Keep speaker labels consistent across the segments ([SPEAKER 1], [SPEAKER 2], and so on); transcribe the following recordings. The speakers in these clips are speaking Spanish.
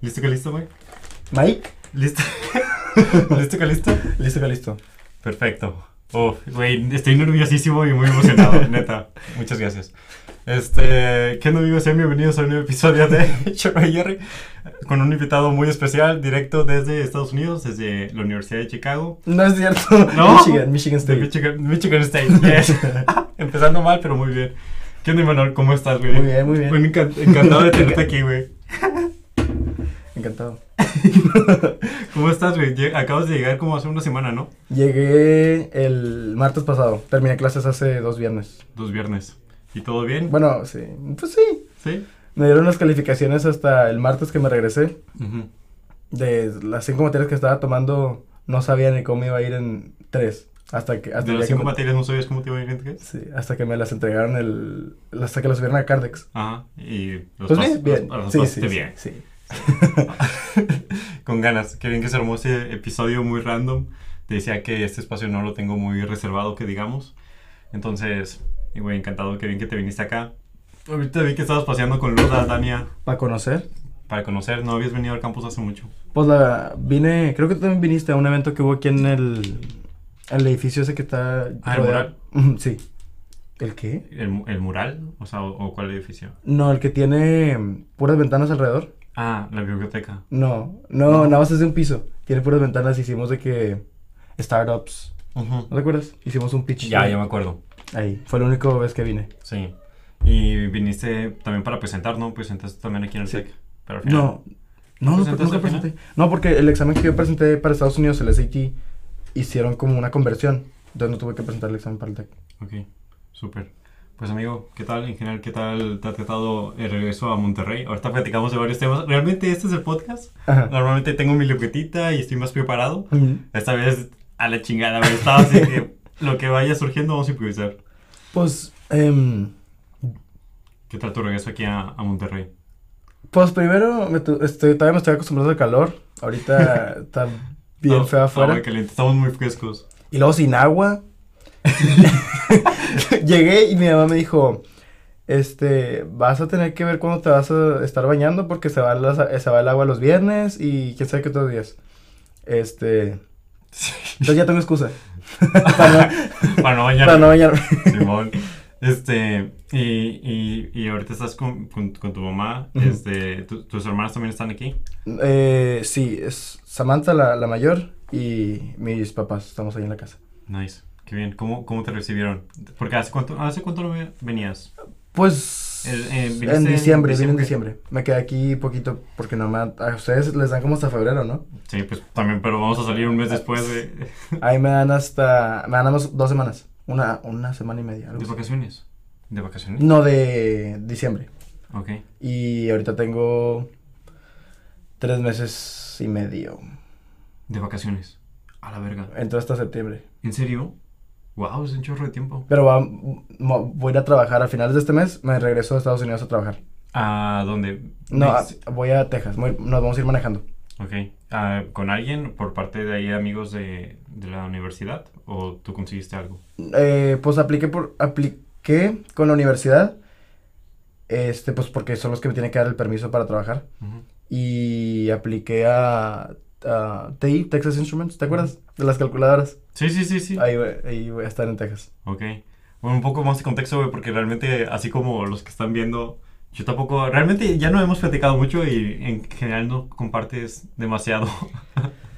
[SPEAKER 1] ¿Listo que listo, güey?
[SPEAKER 2] Mike.
[SPEAKER 1] ¿Listo? ¿Listo que listo?
[SPEAKER 2] Listo que listo.
[SPEAKER 1] Perfecto. Oh, güey, estoy nerviosísimo y muy emocionado, neta. Muchas gracias. Este, ¿qué no amigos? Sean bienvenidos a un nuevo episodio de Chorro Jerry con un invitado muy especial, directo desde Estados Unidos, desde la Universidad de Chicago.
[SPEAKER 2] No es cierto.
[SPEAKER 1] ¿No?
[SPEAKER 2] Michigan, Michigan State.
[SPEAKER 1] Michigan, Michigan State, yes. Empezando mal, pero muy bien. ¿Qué onda, Manuel? ¿Cómo estás, güey?
[SPEAKER 2] Muy bien, muy bien.
[SPEAKER 1] Bueno, encan- encantado de tenerte aquí, güey.
[SPEAKER 2] Encantado.
[SPEAKER 1] ¿Cómo estás, güey? Acabas de llegar como hace una semana, ¿no?
[SPEAKER 2] Llegué el martes pasado. Terminé clases hace dos viernes.
[SPEAKER 1] Dos viernes. ¿Y todo bien?
[SPEAKER 2] Bueno, sí. Pues sí.
[SPEAKER 1] ¿Sí?
[SPEAKER 2] Me dieron las calificaciones hasta el martes que me regresé. De las cinco materias que estaba tomando, no sabía ni cómo iba a ir en tres. Hasta que, hasta
[SPEAKER 1] De las
[SPEAKER 2] que
[SPEAKER 1] cinco
[SPEAKER 2] me-
[SPEAKER 1] materias no sabías cómo te iba a ir en qué?
[SPEAKER 2] Sí, hasta que me las entregaron el... Hasta que las subieron a Cardex.
[SPEAKER 1] Ajá. Y los
[SPEAKER 2] Pues
[SPEAKER 1] pas-
[SPEAKER 2] bien, bien.
[SPEAKER 1] los- los
[SPEAKER 2] Sí, sí,
[SPEAKER 1] bien.
[SPEAKER 2] sí, sí.
[SPEAKER 1] Con ganas. Qué bien que se armó ese episodio muy random. Te decía que este espacio no lo tengo muy reservado, que digamos. Entonces, güey, encantado. Qué bien que te viniste acá. Ahorita vi que estabas paseando con Luda, Dania,
[SPEAKER 2] Para conocer.
[SPEAKER 1] para conocer. No habías venido al campus hace mucho.
[SPEAKER 2] Pues la vine, creo que tú también viniste a un evento que hubo aquí en el, el edificio ese que está
[SPEAKER 1] Ah, ¿el
[SPEAKER 2] Ujú, Sí. ¿El qué?
[SPEAKER 1] ¿El, el mural? O sea, o, o cuál edificio?
[SPEAKER 2] No, el que tiene puras ventanas alrededor.
[SPEAKER 1] Ah, la biblioteca.
[SPEAKER 2] No, no, nada más es de un piso. Tiene puras ventanas, hicimos de que startups. ¿No te acuerdas? Hicimos un pitch.
[SPEAKER 1] Ya, ya me acuerdo.
[SPEAKER 2] Ahí, fue la única vez que vine.
[SPEAKER 1] Sí. Y viniste también para presentar, ¿no? Presentaste también aquí en el
[SPEAKER 2] Sí.
[SPEAKER 1] SEC. Pero al final-
[SPEAKER 2] No, no, no, nunca presenté. No, porque el examen que yo presenté para Estados Unidos, el SAT, hicieron como una conversión. Entonces no tuve que presentar el examen para el TEC.
[SPEAKER 1] Ok, súper. Pues amigo, ¿qué tal? En general, ¿qué tal te ha tratado el regreso a Monterrey? Ahorita platicamos de varios temas. Realmente este es el podcast.
[SPEAKER 2] Ajá.
[SPEAKER 1] Normalmente tengo mi libretita y estoy más preparado.
[SPEAKER 2] Ujú.
[SPEAKER 1] Esta vez a la chingada. Estaba así que lo que vaya surgiendo vamos a improvisar.
[SPEAKER 2] Pues, em,
[SPEAKER 1] ¿Qué tal tu regreso aquí a, a Monterrey?
[SPEAKER 2] Pues primero, me estoy, todavía me estoy acostumbrado al calor. Ahorita está bien
[SPEAKER 1] No,
[SPEAKER 2] feo afuera.
[SPEAKER 1] agua caliente. Estamos muy frescos.
[SPEAKER 2] Y luego sin agua. Llegué y mi mamá me dijo, este, vas a tener que ver cuándo te vas a estar bañando porque se va, las- se va el agua los viernes y quién sabe qué otros días. Este, entonces ya tengo excusa. para, no,
[SPEAKER 1] Para no bañar.
[SPEAKER 2] para no bañarme.
[SPEAKER 1] Simón. Este, y, y, y ahorita estás con, con, con tu mamá. Este, tu- tus hermanas también están aquí.
[SPEAKER 2] Eh, sí, es Samantha la, la mayor y mis papás, estamos ahí en la casa.
[SPEAKER 1] Nice, qué bien. ¿Cómo, cómo te recibieron? Porque hace cuánto, hace cuánto no ve- venías.
[SPEAKER 2] Pues
[SPEAKER 1] El- eh,
[SPEAKER 2] en
[SPEAKER 1] en
[SPEAKER 2] diciembre, vine en
[SPEAKER 1] diciembre.
[SPEAKER 2] diciembre. Me quedé aquí poquito porque nomás a ustedes les dan como hasta febrero, ¿no?
[SPEAKER 1] Sí, pues también, pero vamos a salir un mes después de,
[SPEAKER 2] Ahí me dan hasta, me dan dos semanas, una, una semana y media.
[SPEAKER 1] de vacaciones. ¿De vacaciones?
[SPEAKER 2] No, de diciembre.
[SPEAKER 1] Ok.
[SPEAKER 2] Y ahorita tengo tres meses y medio.
[SPEAKER 1] De vacaciones. A la verga.
[SPEAKER 2] Entro hasta septiembre.
[SPEAKER 1] ¿En serio? Wow, es un chorro de tiempo.
[SPEAKER 2] Pero va- voy a ir a trabajar a finales de este mes, me regreso a Estados Unidos a trabajar.
[SPEAKER 1] ¿A dónde?
[SPEAKER 2] No, voy a Texas, voy- nos vamos a ir manejando.
[SPEAKER 1] Ok. Ah, ¿Con alguien por parte de ahí amigos de, de la universidad? ¿O tú conseguiste algo?
[SPEAKER 2] Eh, pues apliqué por apliqué con la universidad. Este, pues porque son los que me tienen que dar el permiso para trabajar. Y apliqué a, a TI, Texas Instruments, ¿te acuerdas? De las calculadoras.
[SPEAKER 1] Sí, sí, sí, sí.
[SPEAKER 2] Ahí, voy- ahí voy a estar en Texas.
[SPEAKER 1] Ok. Bueno, un poco más de contexto, güey, porque realmente, así como los que están viendo, yo tampoco, realmente ya no hemos platicado mucho y en general no compartes demasiado.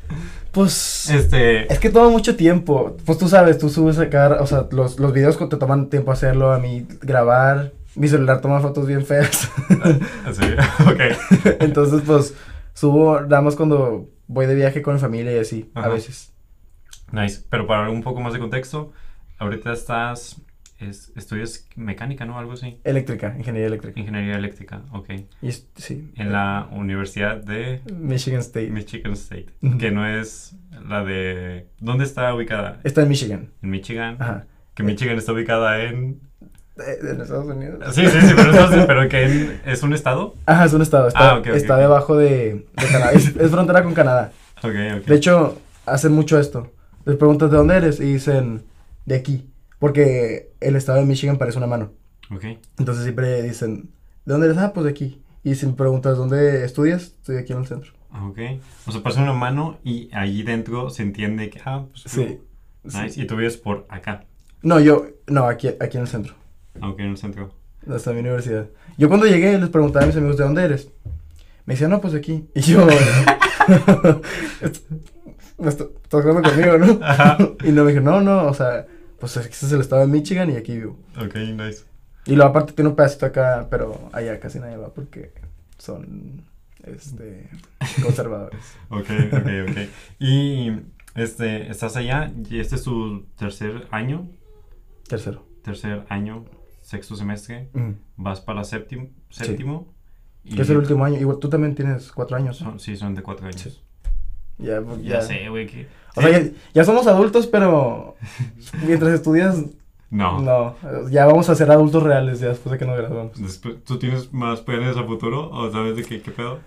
[SPEAKER 2] Pues
[SPEAKER 1] Este,
[SPEAKER 2] es que toma mucho tiempo. Pues tú sabes, tú subes acá, o sea, los, los videos te toman tiempo hacerlo, a mí grabar. Mi celular toma fotos bien feas.
[SPEAKER 1] así, ok.
[SPEAKER 2] Entonces, pues subo nada más cuando voy de viaje con mi familia y así, a veces.
[SPEAKER 1] Nice. Pero para un poco más de contexto, ahorita estás, es- estudias mecánica, ¿no? Algo así.
[SPEAKER 2] Eléctrica, ingeniería eléctrica.
[SPEAKER 1] Ingeniería eléctrica, ok.
[SPEAKER 2] Y sí.
[SPEAKER 1] En la Universidad de
[SPEAKER 2] Michigan State.
[SPEAKER 1] Michigan State, que no es la de... ¿Dónde está ubicada?
[SPEAKER 2] Está en Michigan.
[SPEAKER 1] En Michigan.
[SPEAKER 2] Ajá.
[SPEAKER 1] Que Michigan está ubicada en...
[SPEAKER 2] De- en Estados Unidos.
[SPEAKER 1] Sí, sí, sí, pero, entonces, pero que en- es un estado.
[SPEAKER 2] Ajá, es un estado. Está,
[SPEAKER 1] Ah,
[SPEAKER 2] está debajo de, de Canadá. Es, es frontera con Canadá. De hecho, hacen mucho esto. Les preguntas de dónde eres y dicen de aquí. Porque el estado de Michigan parece una mano. Entonces siempre dicen, ¿de dónde eres? Ah, pues de aquí. Y si me preguntas dónde estudias, estoy aquí en el centro.
[SPEAKER 1] Ah, Ok. O sea, pasa una mano y allí dentro se entiende que, ah, pues.
[SPEAKER 2] Sí.
[SPEAKER 1] Nice.
[SPEAKER 2] sí.
[SPEAKER 1] Y tú vives por acá.
[SPEAKER 2] No, yo, no, aquí, aquí en el centro.
[SPEAKER 1] Aunque en el centro.
[SPEAKER 2] Hasta mi universidad. Yo cuando llegué les preguntaba a mis amigos, ¿de dónde eres? Me decían, no, pues de aquí. Y yo... Estás hablando conmigo, ¿no?
[SPEAKER 1] Ajá.
[SPEAKER 2] y no me dije, no, no, o sea, pues este es el estado de Michigan y aquí vivo.
[SPEAKER 1] Ok, nice.
[SPEAKER 2] Y luego aparte tiene un pedacito acá, pero allá casi nadie va porque son, este, conservadores.
[SPEAKER 1] Ok, ok, ok. Y, este, estás allá y este es tu tercer año.
[SPEAKER 2] Tercero.
[SPEAKER 1] Tercer año, sexto semestre.
[SPEAKER 2] Mm.
[SPEAKER 1] Vas para séptimo. séptimo y
[SPEAKER 2] Que es el último año. Igual tú también tienes cuatro años.
[SPEAKER 1] Son, sí, son de cuatro años.
[SPEAKER 2] Sí. Ya, pues,
[SPEAKER 1] Ya, sé, güey, que...
[SPEAKER 2] O sea, ya, ya somos adultos, pero mientras estudias,
[SPEAKER 1] No.
[SPEAKER 2] no. Ya vamos a ser adultos reales ya después de que nos graduamos.
[SPEAKER 1] Después, ¿Tú tienes más planes a futuro o sabes de qué, qué pedo?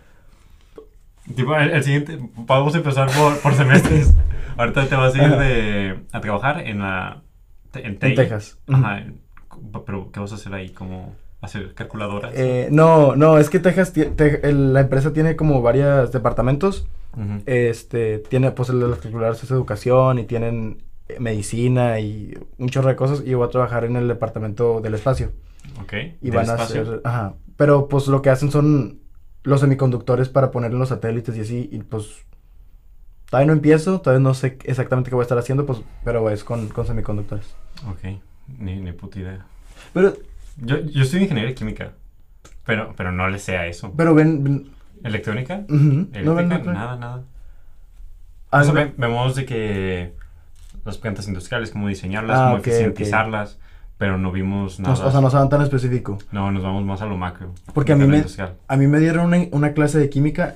[SPEAKER 1] Tipo, el, el siguiente, vamos a empezar por, por semestres. Ahorita te vas a ir de, a trabajar en la... En,
[SPEAKER 2] En. Texas.
[SPEAKER 1] Ajá. en- pero, ¿qué vas a hacer ahí? ¿Cómo hacer calculadoras?
[SPEAKER 2] Eh, no, no, es que Texas, tie- te- el- la empresa tiene como varios departamentos. Este, tiene, pues, el de los calculadores es educación y tienen eh, medicina y un chorro de cosas. Y yo voy a trabajar en el departamento del espacio.
[SPEAKER 1] Ok.
[SPEAKER 2] Y
[SPEAKER 1] ¿Del
[SPEAKER 2] van a
[SPEAKER 1] espacio?
[SPEAKER 2] hacer, ajá. Pero, pues, lo que hacen son los semiconductores para poner en los satélites y así. Y, pues, todavía no empiezo, todavía no sé exactamente qué voy a estar haciendo, pues, pero es con, con semiconductores.
[SPEAKER 1] Ok. Ni, ni puta idea.
[SPEAKER 2] Pero,
[SPEAKER 1] Yo, yo estoy ingeniería química. Pero, pero no le sé a eso.
[SPEAKER 2] pero ven, ven-
[SPEAKER 1] ¿Electrónica?
[SPEAKER 2] ujú, ¿no ven
[SPEAKER 1] ¿Eléctrica?
[SPEAKER 2] otra?
[SPEAKER 1] nada, nada.
[SPEAKER 2] Ah,
[SPEAKER 1] O sea,
[SPEAKER 2] no.
[SPEAKER 1] ve- vemos de que las plantas industriales, cómo diseñarlas,
[SPEAKER 2] Ah,
[SPEAKER 1] cómo
[SPEAKER 2] ok, ok.
[SPEAKER 1] eficientizarlas, pero no vimos
[SPEAKER 2] No,
[SPEAKER 1] nada.
[SPEAKER 2] o sea, no saben tan específico.
[SPEAKER 1] No, nos vamos más a lo macro.
[SPEAKER 2] Porque a mí
[SPEAKER 1] de
[SPEAKER 2] me-
[SPEAKER 1] industrial.
[SPEAKER 2] A mí me dieron una, una clase de química,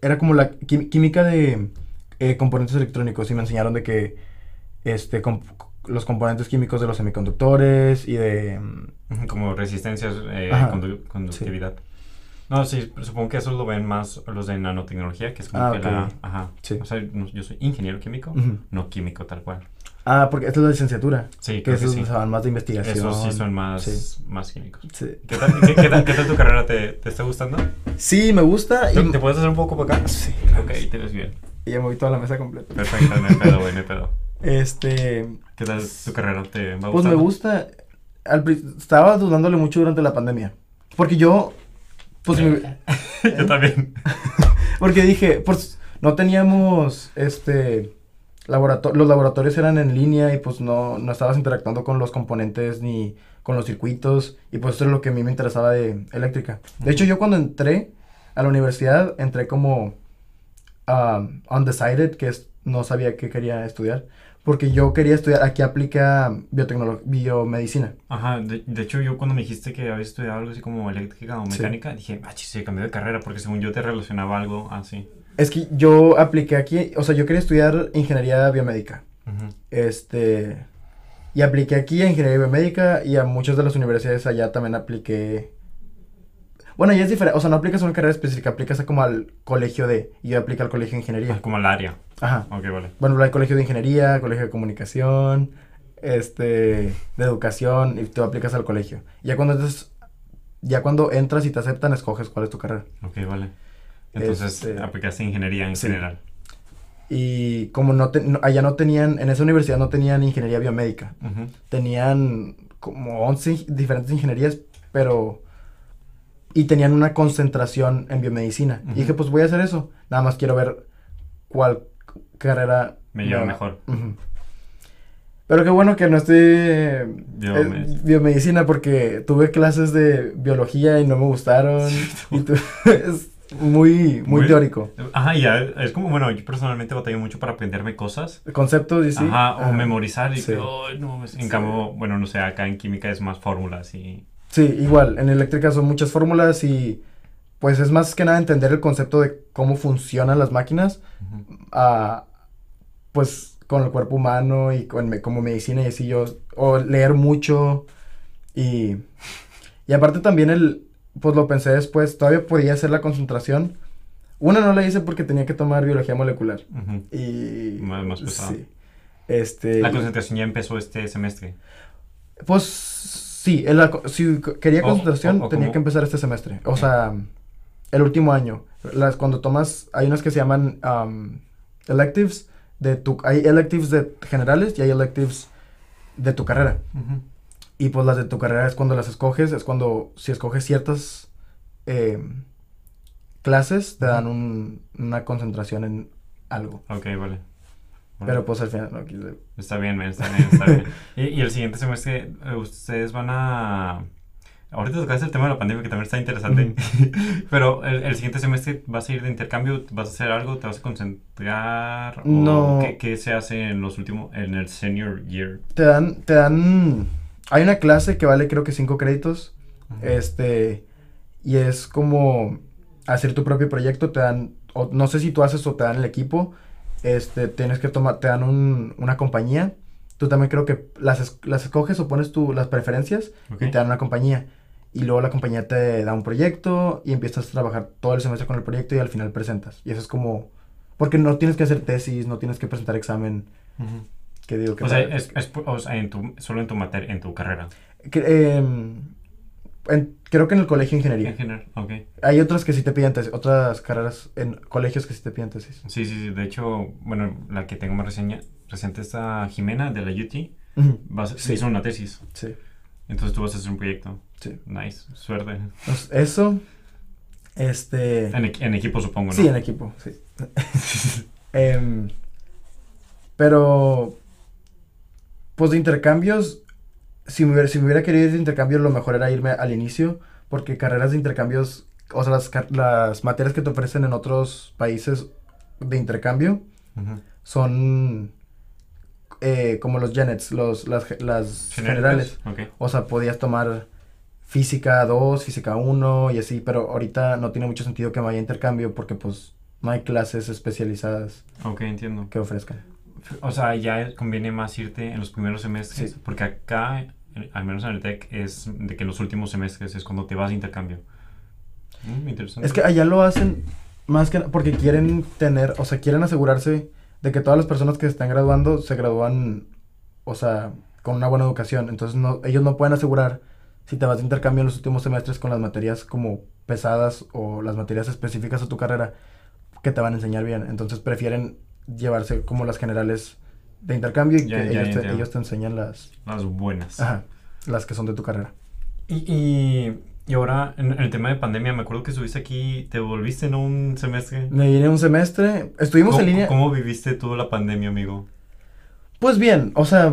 [SPEAKER 2] era como la quí- química de eh, componentes electrónicos y me enseñaron de que este com- los componentes químicos de los semiconductores y de... mm,
[SPEAKER 1] Como resistencias, eh, condu- conductividad. No, sí, supongo que eso lo ven más los de nanotecnología, que es como
[SPEAKER 2] Ah,
[SPEAKER 1] que
[SPEAKER 2] ok.
[SPEAKER 1] la... Ajá.
[SPEAKER 2] Sí.
[SPEAKER 1] O sea, yo soy ingeniero químico,
[SPEAKER 2] Ujú.
[SPEAKER 1] no químico tal cual.
[SPEAKER 2] Ah, porque esta es la licenciatura.
[SPEAKER 1] Sí,
[SPEAKER 2] que
[SPEAKER 1] creo que
[SPEAKER 2] esos
[SPEAKER 1] sí.
[SPEAKER 2] van más de investigación.
[SPEAKER 1] Esos sí son más,
[SPEAKER 2] Sí.
[SPEAKER 1] más químicos.
[SPEAKER 2] Sí,
[SPEAKER 1] ¿Qué tal, qué, qué tal, qué tal tu carrera? ¿Te, te está gustando?
[SPEAKER 2] Sí, me gusta.
[SPEAKER 1] ¿Te,
[SPEAKER 2] Y...
[SPEAKER 1] te puedes hacer un poco para acá?
[SPEAKER 2] Sí.
[SPEAKER 1] Ok, te ves bien.
[SPEAKER 2] Y ya me voy toda la mesa completa.
[SPEAKER 1] Perfecto, hay pedo, güey, hay pedo.
[SPEAKER 2] Este...
[SPEAKER 1] ¿Qué tal tu carrera? ¿Te va
[SPEAKER 2] Pues me gusta. Al estaba dudándole mucho durante la pandemia. Porque yo... Pues me-
[SPEAKER 1] Yo también.
[SPEAKER 2] Porque dije, pues no teníamos este laborato- los laboratorios eran en línea y pues no, no estabas interactuando con los componentes ni con los circuitos y pues eso es lo que a mí me interesaba de eléctrica. De hecho, yo cuando entré a la universidad entré como um, undecided, que es no sabía qué quería estudiar, porque yo quería estudiar, aquí aplica biomedicina.
[SPEAKER 1] Ajá, de, de hecho yo cuando me dijiste que habías estudiado algo así como eléctrica o
[SPEAKER 2] Sí.
[SPEAKER 1] mecánica, dije, ah, chis, se cambió de carrera porque según yo te relacionaba algo así.
[SPEAKER 2] Es que yo apliqué aquí, o sea, yo quería estudiar ingeniería biomédica. Este. Y apliqué aquí a ingeniería biomédica y a muchas de las universidades allá también apliqué. Bueno, ya es diferente. O sea, no aplicas a una carrera específica, aplicas a como al colegio de. Y yo apliqué al colegio de
[SPEAKER 1] Ah,
[SPEAKER 2] ingeniería.
[SPEAKER 1] como el área.
[SPEAKER 2] Ajá.
[SPEAKER 1] Ok, vale.
[SPEAKER 2] Bueno, hay colegio de ingeniería, colegio de comunicación, este. de educación, y tú aplicas al colegio. Ya cuando entras. Ya cuando entras y te aceptan, escoges cuál es tu carrera.
[SPEAKER 1] Ok, vale. Entonces
[SPEAKER 2] Este,
[SPEAKER 1] aplicaste ingeniería en
[SPEAKER 2] sí.
[SPEAKER 1] general.
[SPEAKER 2] Y como no, te- no- allá no tenían, en esa universidad no tenían ingeniería biomédica. Tenían como 11 ing- diferentes ingenierías, pero... Y tenían una concentración en biomedicina. Y dije, pues voy a hacer eso. Nada más quiero ver cuál carrera...
[SPEAKER 1] Me lleva
[SPEAKER 2] va-
[SPEAKER 1] mejor.
[SPEAKER 2] Ujú. Pero qué bueno que no estoy... eh,
[SPEAKER 1] Biomedicina.
[SPEAKER 2] porque tuve clases de biología y no me gustaron. y tu- es muy, muy,
[SPEAKER 1] Muy-
[SPEAKER 2] teórico.
[SPEAKER 1] Ajá, ya, es como, bueno, yo personalmente batallo mucho para aprenderme cosas.
[SPEAKER 2] Conceptos y sí.
[SPEAKER 1] Ajá, o memorizar y
[SPEAKER 2] Sí.
[SPEAKER 1] que, "Ay, no, en
[SPEAKER 2] Sí.
[SPEAKER 1] cambio, bueno, no sé, acá en química es más fórmulas y...
[SPEAKER 2] Sí, igual, en eléctrica son muchas fórmulas y pues es más que nada entender el concepto de cómo funcionan las máquinas,
[SPEAKER 1] Ujú.
[SPEAKER 2] ah, pues con el cuerpo humano y con me- como medicina y así yo, o leer mucho y, y aparte también el, pues lo pensé después, todavía podía hacer la concentración. Una no la hice porque tenía que tomar biología molecular y...
[SPEAKER 1] Más- más pesado.
[SPEAKER 2] Sí. Este...
[SPEAKER 1] La concentración ya empezó este semestre.
[SPEAKER 2] Pues sí, co- si quería concentración
[SPEAKER 1] o- o
[SPEAKER 2] tenía
[SPEAKER 1] como-
[SPEAKER 2] que empezar este semestre. O sea, el último año. Las, cuando tomas, hay unas que se llaman um, electives, de tu, hay electives de generales y hay electives de tu carrera. Y pues las de tu carrera es cuando las escoges, es cuando si escoges ciertas eh, clases, te dan un- una concentración en algo.
[SPEAKER 1] Ok, vale.
[SPEAKER 2] Pero pues al final no quise-
[SPEAKER 1] Está bien, man, está bien, está bien. Y, y el siguiente semestre, eh, ustedes van a... Ahorita tocaste el tema de la pandemia, que también está interesante. Pero el, el siguiente semestre, ¿vas a ir de intercambio? ¿Vas a hacer algo? ¿Te vas a concentrar? ¿O
[SPEAKER 2] No.
[SPEAKER 1] ¿qué, qué se hace en los últimos, en el senior year?
[SPEAKER 2] Te dan, te dan, hay una clase que vale creo que cinco créditos,
[SPEAKER 1] Ujú.
[SPEAKER 2] este, y es como hacer tu propio proyecto, te dan, o no sé si tú haces o te dan el equipo, este, tienes que tomar, te dan un- una compañía, tú también creo que las, es- las escoges o pones tú las preferencias y te dan una compañía. Y luego la compañía te da un proyecto y empiezas a trabajar todo el semestre con el proyecto y al final presentas. Y eso es como... Porque no tienes que hacer tesis, no tienes que presentar examen.
[SPEAKER 1] Ujú.
[SPEAKER 2] Que digo que...
[SPEAKER 1] O sea, es, es por- o sea, en tu, solo en tu materia, en tu carrera.
[SPEAKER 2] Que, em, en- creo que en el colegio de ingeniería.
[SPEAKER 1] En general, ok.
[SPEAKER 2] Hay otras que sí te piden tesis, otras carreras en colegios que sí te piden tesis.
[SPEAKER 1] Sí, sí, sí. De hecho, bueno, la que tengo más reseña, reciente está Jimena de la UT. Vas,
[SPEAKER 2] Sí.
[SPEAKER 1] Hizo una tesis.
[SPEAKER 2] Sí,
[SPEAKER 1] Entonces tú vas a hacer un proyecto.
[SPEAKER 2] sí.
[SPEAKER 1] Nice. Suerte.
[SPEAKER 2] Entonces, eso, este...
[SPEAKER 1] En equipo, supongo, ¿no?
[SPEAKER 2] Sí, en equipo, sí. Em, pero, pues de intercambios, si me, hubiera, si me hubiera querido ir de intercambio, lo mejor era irme al inicio, porque carreras de intercambios, o sea, las, las materias que te ofrecen en otros países de intercambio
[SPEAKER 1] Ujú.
[SPEAKER 2] son eh, como los genets, los, las, las generales.
[SPEAKER 1] Ok.
[SPEAKER 2] O sea, podías tomar física 2, física 1 y así, pero ahorita no tiene mucho sentido que me vaya a intercambio porque pues no hay clases especializadas
[SPEAKER 1] Ok, entiendo.
[SPEAKER 2] que ofrezcan.
[SPEAKER 1] O sea, ya conviene más irte en los primeros semestres,
[SPEAKER 2] Sí.
[SPEAKER 1] porque acá, al menos en el TEC, es de que en los últimos semestres es cuando te vas de intercambio. Mm.
[SPEAKER 2] Es que allá lo hacen más que porque quieren tener, o sea, quieren asegurarse de que todas las personas que se están graduando se gradúan, o sea, con una buena educación. Entonces no, ellos no pueden asegurar si te vas de intercambio en los últimos semestres con las materias como pesadas o las materias específicas a tu carrera que te van a enseñar bien. Entonces prefieren llevarse como las generales de intercambio y
[SPEAKER 1] Ya,
[SPEAKER 2] que
[SPEAKER 1] ya,
[SPEAKER 2] ellos, te,
[SPEAKER 1] entiendo.
[SPEAKER 2] ellos te enseñan las,
[SPEAKER 1] Las buenas.
[SPEAKER 2] ajá, las que son de tu carrera.
[SPEAKER 1] Y, y, y ahora, en, en el tema de pandemia, me acuerdo que estuviste aquí, te volviste en un semestre.
[SPEAKER 2] Me vine un semestre, estuvimos
[SPEAKER 1] ¿Cómo,
[SPEAKER 2] en línea.
[SPEAKER 1] ¿Cómo viviste tú la pandemia, amigo?
[SPEAKER 2] Pues bien, o sea,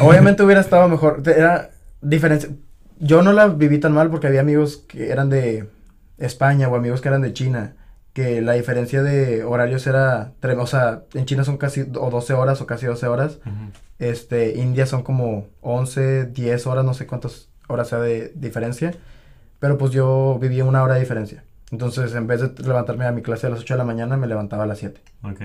[SPEAKER 2] obviamente hubiera estado mejor. Era diferencia. Yo no la viví tan mal porque había amigos que eran de España o amigos que eran de China, que la diferencia de horarios era, o sea, en China son casi o 12 horas o casi 12 horas.
[SPEAKER 1] Ujú.
[SPEAKER 2] Este, India son como 11, 10 horas, no sé cuántas horas sea de diferencia, pero pues yo vivía una hora de diferencia. Entonces, en vez de levantarme a mi clase a las 8 de la mañana, me levantaba a las 7.
[SPEAKER 1] Ok.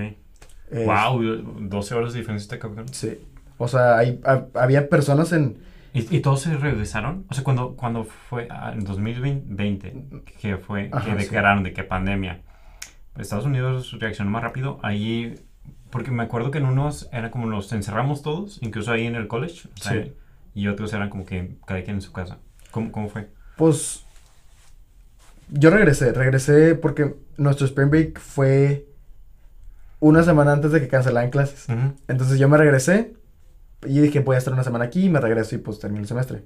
[SPEAKER 2] Es-
[SPEAKER 1] Wow, 12 horas de diferencia este cabrón.
[SPEAKER 2] Sí. O sea, hay, ha- había personas en...
[SPEAKER 1] ¿Y, y todos se regresaron? O sea, cuando, cuando fue ah, en 2020, que fue,
[SPEAKER 2] Ajá,
[SPEAKER 1] que
[SPEAKER 2] sí.
[SPEAKER 1] declararon de que pandemia, Estados Unidos reaccionó más rápido, ahí, porque me acuerdo que en unos era como nos encerramos todos, incluso ahí en el college, o sea,
[SPEAKER 2] Sí.
[SPEAKER 1] y otros eran como que cada quien en su casa. ¿Cómo, cómo fue?
[SPEAKER 2] Pues yo regresé, regresé porque nuestro Spring Break fue una semana antes de que cancelaran clases.
[SPEAKER 1] Ujú.
[SPEAKER 2] Entonces yo me regresé y dije voy a estar una semana aquí y me regreso y pues termino el semestre.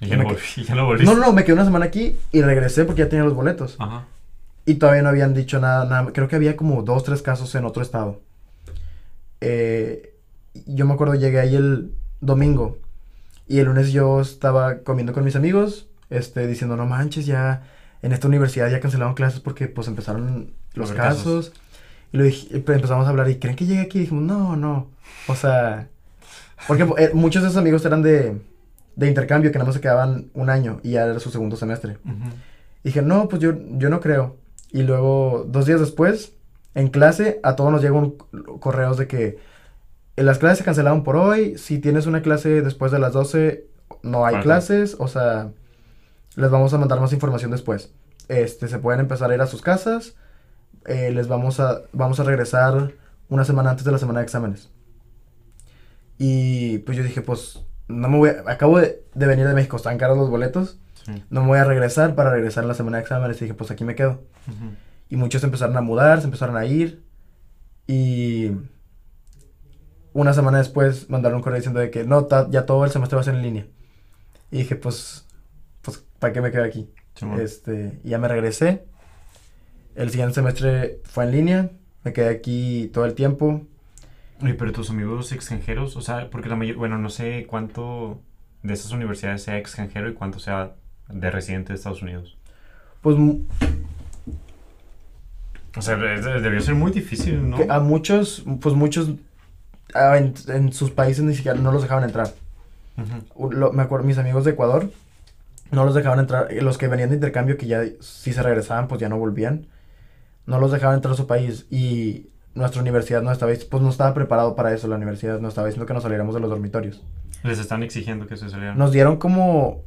[SPEAKER 1] Y ya no, volví- ya no.
[SPEAKER 2] No, no, no, me quedé una semana aquí y regresé porque ya tenía los boletos.
[SPEAKER 1] Ajá.
[SPEAKER 2] Y todavía no habían dicho nada, nada. Creo que había como dos, tres casos en otro estado. Eh, yo me acuerdo, llegué ahí el domingo. Y el lunes yo estaba comiendo con mis amigos, este, diciendo, no manches, ya en esta universidad ya cancelaron clases porque pues empezaron los casos.
[SPEAKER 1] casos.
[SPEAKER 2] Y lo dij- y pues, empezamos a hablar, ¿y creen que llegue aquí? Y dijimos, no, no. O sea, porque eh, muchos de esos amigos eran de, de intercambio que nada más se quedaban un año y ya era su segundo semestre. Y dije, no, pues yo, yo no creo. Y luego, dos días después, en clase, a todos nos llegan correos de que eh, las clases se cancelaron por hoy. Si tienes una clase después de las 12, no hay clases. O sea, les vamos a mandar más información después. Este, se pueden empezar a ir a sus casas. eh, les vamos a, vamos a regresar una semana antes de la semana de exámenes. Y pues yo dije, pues, no me voy a- acabo de, de venir de México, están caros los boletos.
[SPEAKER 1] Sí.
[SPEAKER 2] No me voy a regresar para regresar en la semana de exámenes. Y dije, pues aquí me quedo. Y muchos empezaron a mudar, se empezaron a ir. Y una semana después mandaron un correo diciendo de que no, ta- ya todo el semestre va a ser en línea. Y dije, pues, pues ¿para qué me quedo aquí? Este, y ya me regresé. El siguiente semestre fue en línea. Me quedé aquí todo el tiempo.
[SPEAKER 1] Oye, pero tus amigos extranjeros, o sea, porque la mayor, bueno, no sé cuánto de esas universidades sea extranjero y cuánto sea de residente de Estados Unidos.
[SPEAKER 2] Pues
[SPEAKER 1] O sea, debió ser muy difícil, ¿no?
[SPEAKER 2] que a muchos, pues muchos ah, en, en sus países ni siquiera no los dejaban entrar. Lo- me acuerdo, mis amigos de Ecuador no los dejaban entrar. eh, Los que venían de intercambio, que ya si se regresaban, pues ya no volvían. No los dejaban entrar a su país. Y nuestra universidad no estaba, pues no estaba preparado para eso. La universidad no estaba diciendo que nos saliéramos de los dormitorios.
[SPEAKER 1] Les están exigiendo que se salieran.
[SPEAKER 2] Nos dieron como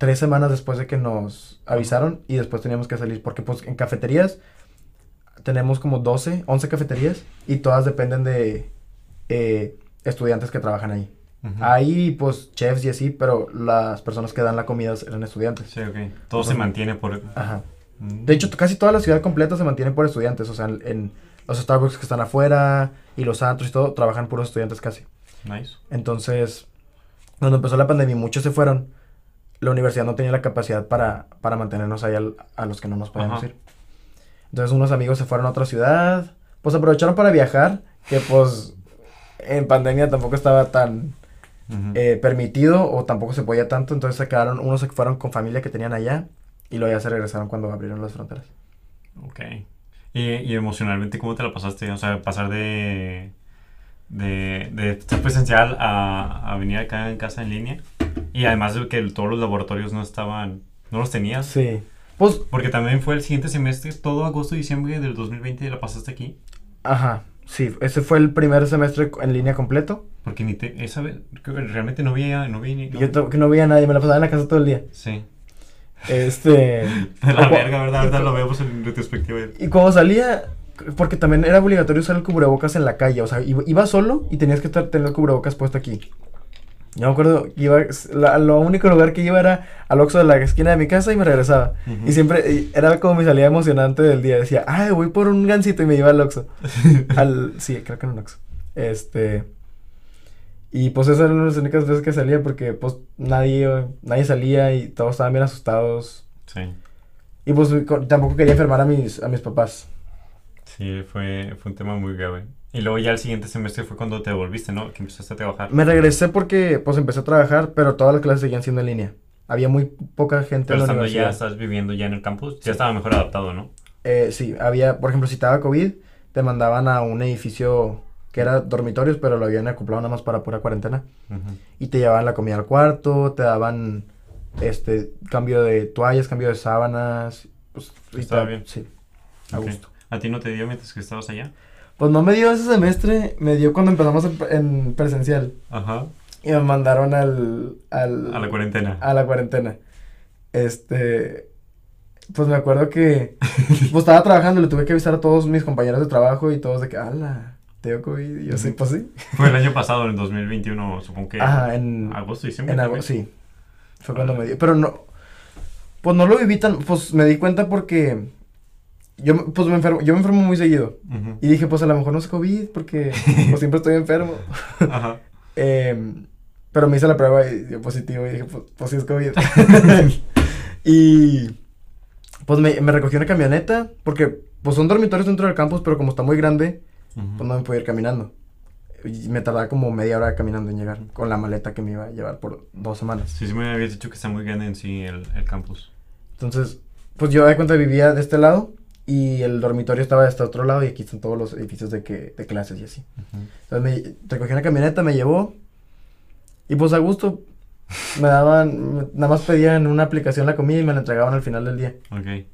[SPEAKER 2] tres semanas después de que nos avisaron y después teníamos que salir porque pues en cafeterías tenemos como 12, 11 cafeterías y todas dependen de eh, estudiantes que trabajan ahí.
[SPEAKER 1] Ujú.
[SPEAKER 2] Hay pues chefs y así, pero las personas que dan la comida eran estudiantes.
[SPEAKER 1] Sí, ok. Todo se mantiene por...
[SPEAKER 2] Ajá.
[SPEAKER 1] Mm.
[SPEAKER 2] De hecho, casi toda la ciudad completa se mantiene por estudiantes. O sea, en, en los Starbucks que están afuera y los antros y todo, trabajan puros estudiantes casi.
[SPEAKER 1] Nice.
[SPEAKER 2] Entonces, cuando empezó la pandemia muchos se fueron, la universidad no tenía la capacidad para, para mantenernos ahí al- a los que no nos podíamos
[SPEAKER 1] Ajá.
[SPEAKER 2] ir. Entonces unos amigos se fueron a otra ciudad, pues aprovecharon para viajar, que pues en pandemia tampoco estaba tan eh, permitido o tampoco se podía tanto, entonces se quedaron, unos se fueron con familia que tenían allá y luego ya se regresaron cuando abrieron las fronteras.
[SPEAKER 1] Ok. ¿Y, y emocionalmente cómo te la pasaste? O sea, pasar de, de, de ser presencial a, a venir acá en casa en línea. Y además de que todos los laboratorios no estaban, no los tenías.
[SPEAKER 2] Sí. Pues,
[SPEAKER 1] Porque también fue el siguiente semestre, todo agosto y diciembre del 2020 la pasaste aquí.
[SPEAKER 2] ajá, sí, ese fue el primer semestre en línea completo.
[SPEAKER 1] Porque ni te, esa vez, realmente no veía, no vi ni... no-
[SPEAKER 2] Yo to- que no veía a nadie, me la pasaba en la casa todo el día.
[SPEAKER 1] Sí.
[SPEAKER 2] Este...
[SPEAKER 1] De la verga, ¿verdad? Ahorita lo vemos en retrospectiva.
[SPEAKER 2] Y cuando salía, porque también era obligatorio usar el cubrebocas en la calle, o sea, iba, iba solo y tenías que estar, tener el cubrebocas puesto aquí. Yo me acuerdo que iba, la- lo único lugar que iba era al Oxxo de la esquina de mi casa y me regresaba. Y siempre, y era como mi salida emocionante del día, decía, ay, voy por un gansito y me iba al Oxxo. al, sí, creo que en un Oxxo. Este... Y pues esas eran las únicas veces que salía porque pues nadie, nadie salía y todos estaban bien asustados.
[SPEAKER 1] Sí.
[SPEAKER 2] Y pues co- tampoco quería enfermar a mis, a mis papás.
[SPEAKER 1] Sí, fue, fue un tema muy grave. Y luego ya el siguiente semestre fue cuando te devolviste, ¿no? Que empezaste a trabajar.
[SPEAKER 2] Me regresé porque pues empecé a trabajar, pero todas las clases seguían siendo en línea. Había muy poca gente
[SPEAKER 1] Pero
[SPEAKER 2] en la
[SPEAKER 1] estando
[SPEAKER 2] universidad.
[SPEAKER 1] ya, estás viviendo ya en el campus, ya estaba mejor adaptado, ¿no?
[SPEAKER 2] Eh, sí, había, por ejemplo, si te daba COVID, te mandaban a un edificio que era dormitorios, pero lo habían acoplado nada más para pura cuarentena. Y te llevaban la comida al cuarto, te daban este cambio de toallas, cambio de sábanas. Pues, y
[SPEAKER 1] Estaba
[SPEAKER 2] te-
[SPEAKER 1] bien.
[SPEAKER 2] Sí, a
[SPEAKER 1] Ok.
[SPEAKER 2] gusto.
[SPEAKER 1] ¿A ti no te dio mientras que estabas allá?
[SPEAKER 2] Pues no me dio ese semestre, me dio cuando empezamos en, en presencial.
[SPEAKER 1] Ajá.
[SPEAKER 2] Y me mandaron al, al,
[SPEAKER 1] A la cuarentena.
[SPEAKER 2] a la cuarentena. Este, pues me acuerdo que, pues estaba trabajando, le tuve que avisar a todos mis compañeros de trabajo y todos de que, ala, te dio COVID. Y yo, sí, pues sí.
[SPEAKER 1] Fue el año pasado, en el 2021, supongo que...
[SPEAKER 2] Ajá, en,
[SPEAKER 1] Agosto, diciembre.
[SPEAKER 2] en algo, sí. Fue cuando me dio, pero no, pues no lo viví tan, pues me di cuenta porque yo, me- pues me enfermo, yo me enfermo muy seguido.
[SPEAKER 1] Ujú.
[SPEAKER 2] Y dije, pues a lo mejor no es COVID porque, pues siempre estoy enfermo.
[SPEAKER 1] Ajá.
[SPEAKER 2] Em, pero me hice la prueba y dio positivo y dije, pues, pues sí es COVID. y pues me, me recogió una camioneta porque pues son dormitorios dentro del campus, pero como está muy grande,
[SPEAKER 1] Ujú.
[SPEAKER 2] pues no me puedo ir caminando. Y me tardaba como media hora caminando en llegar con la maleta que me iba a llevar por dos semanas.
[SPEAKER 1] Sí, sí me habías dicho que está muy grande en sí el, el campus.
[SPEAKER 2] Entonces, pues yo de cuenta vivía de este lado y el dormitorio estaba de este otro lado y aquí están todos los edificios de, que, de clases y así. Entonces me recogí una camioneta, me llevó. Y pues a gusto. Me daban, me- nada más pedían una aplicación la comida y me la entregaban al final del día.
[SPEAKER 1] Ok.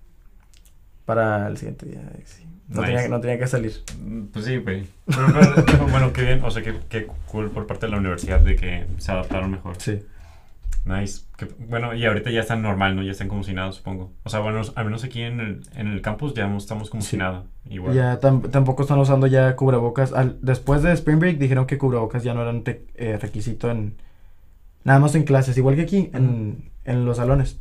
[SPEAKER 2] Para el siguiente día. sí. No,
[SPEAKER 1] Nice.
[SPEAKER 2] tenía, no tenía que salir.
[SPEAKER 1] Mm, Pues sí, güey. Pero bueno, qué bien. O sea, qué, qué cool por parte de la universidad de que se adaptaron mejor.
[SPEAKER 2] Sí.
[SPEAKER 1] Nice. Que- bueno, y ahorita ya están normal, ¿no? Ya están como si nada, supongo. O sea, bueno, al menos aquí en el, en el campus ya no estamos como si nada. Igual.
[SPEAKER 2] Ya tam- tampoco están usando ya cubrebocas. Al- después de Spring Break dijeron que cubrebocas ya no eran eh, requisito en, Nada más en clases, igual que aquí, en, en los salones.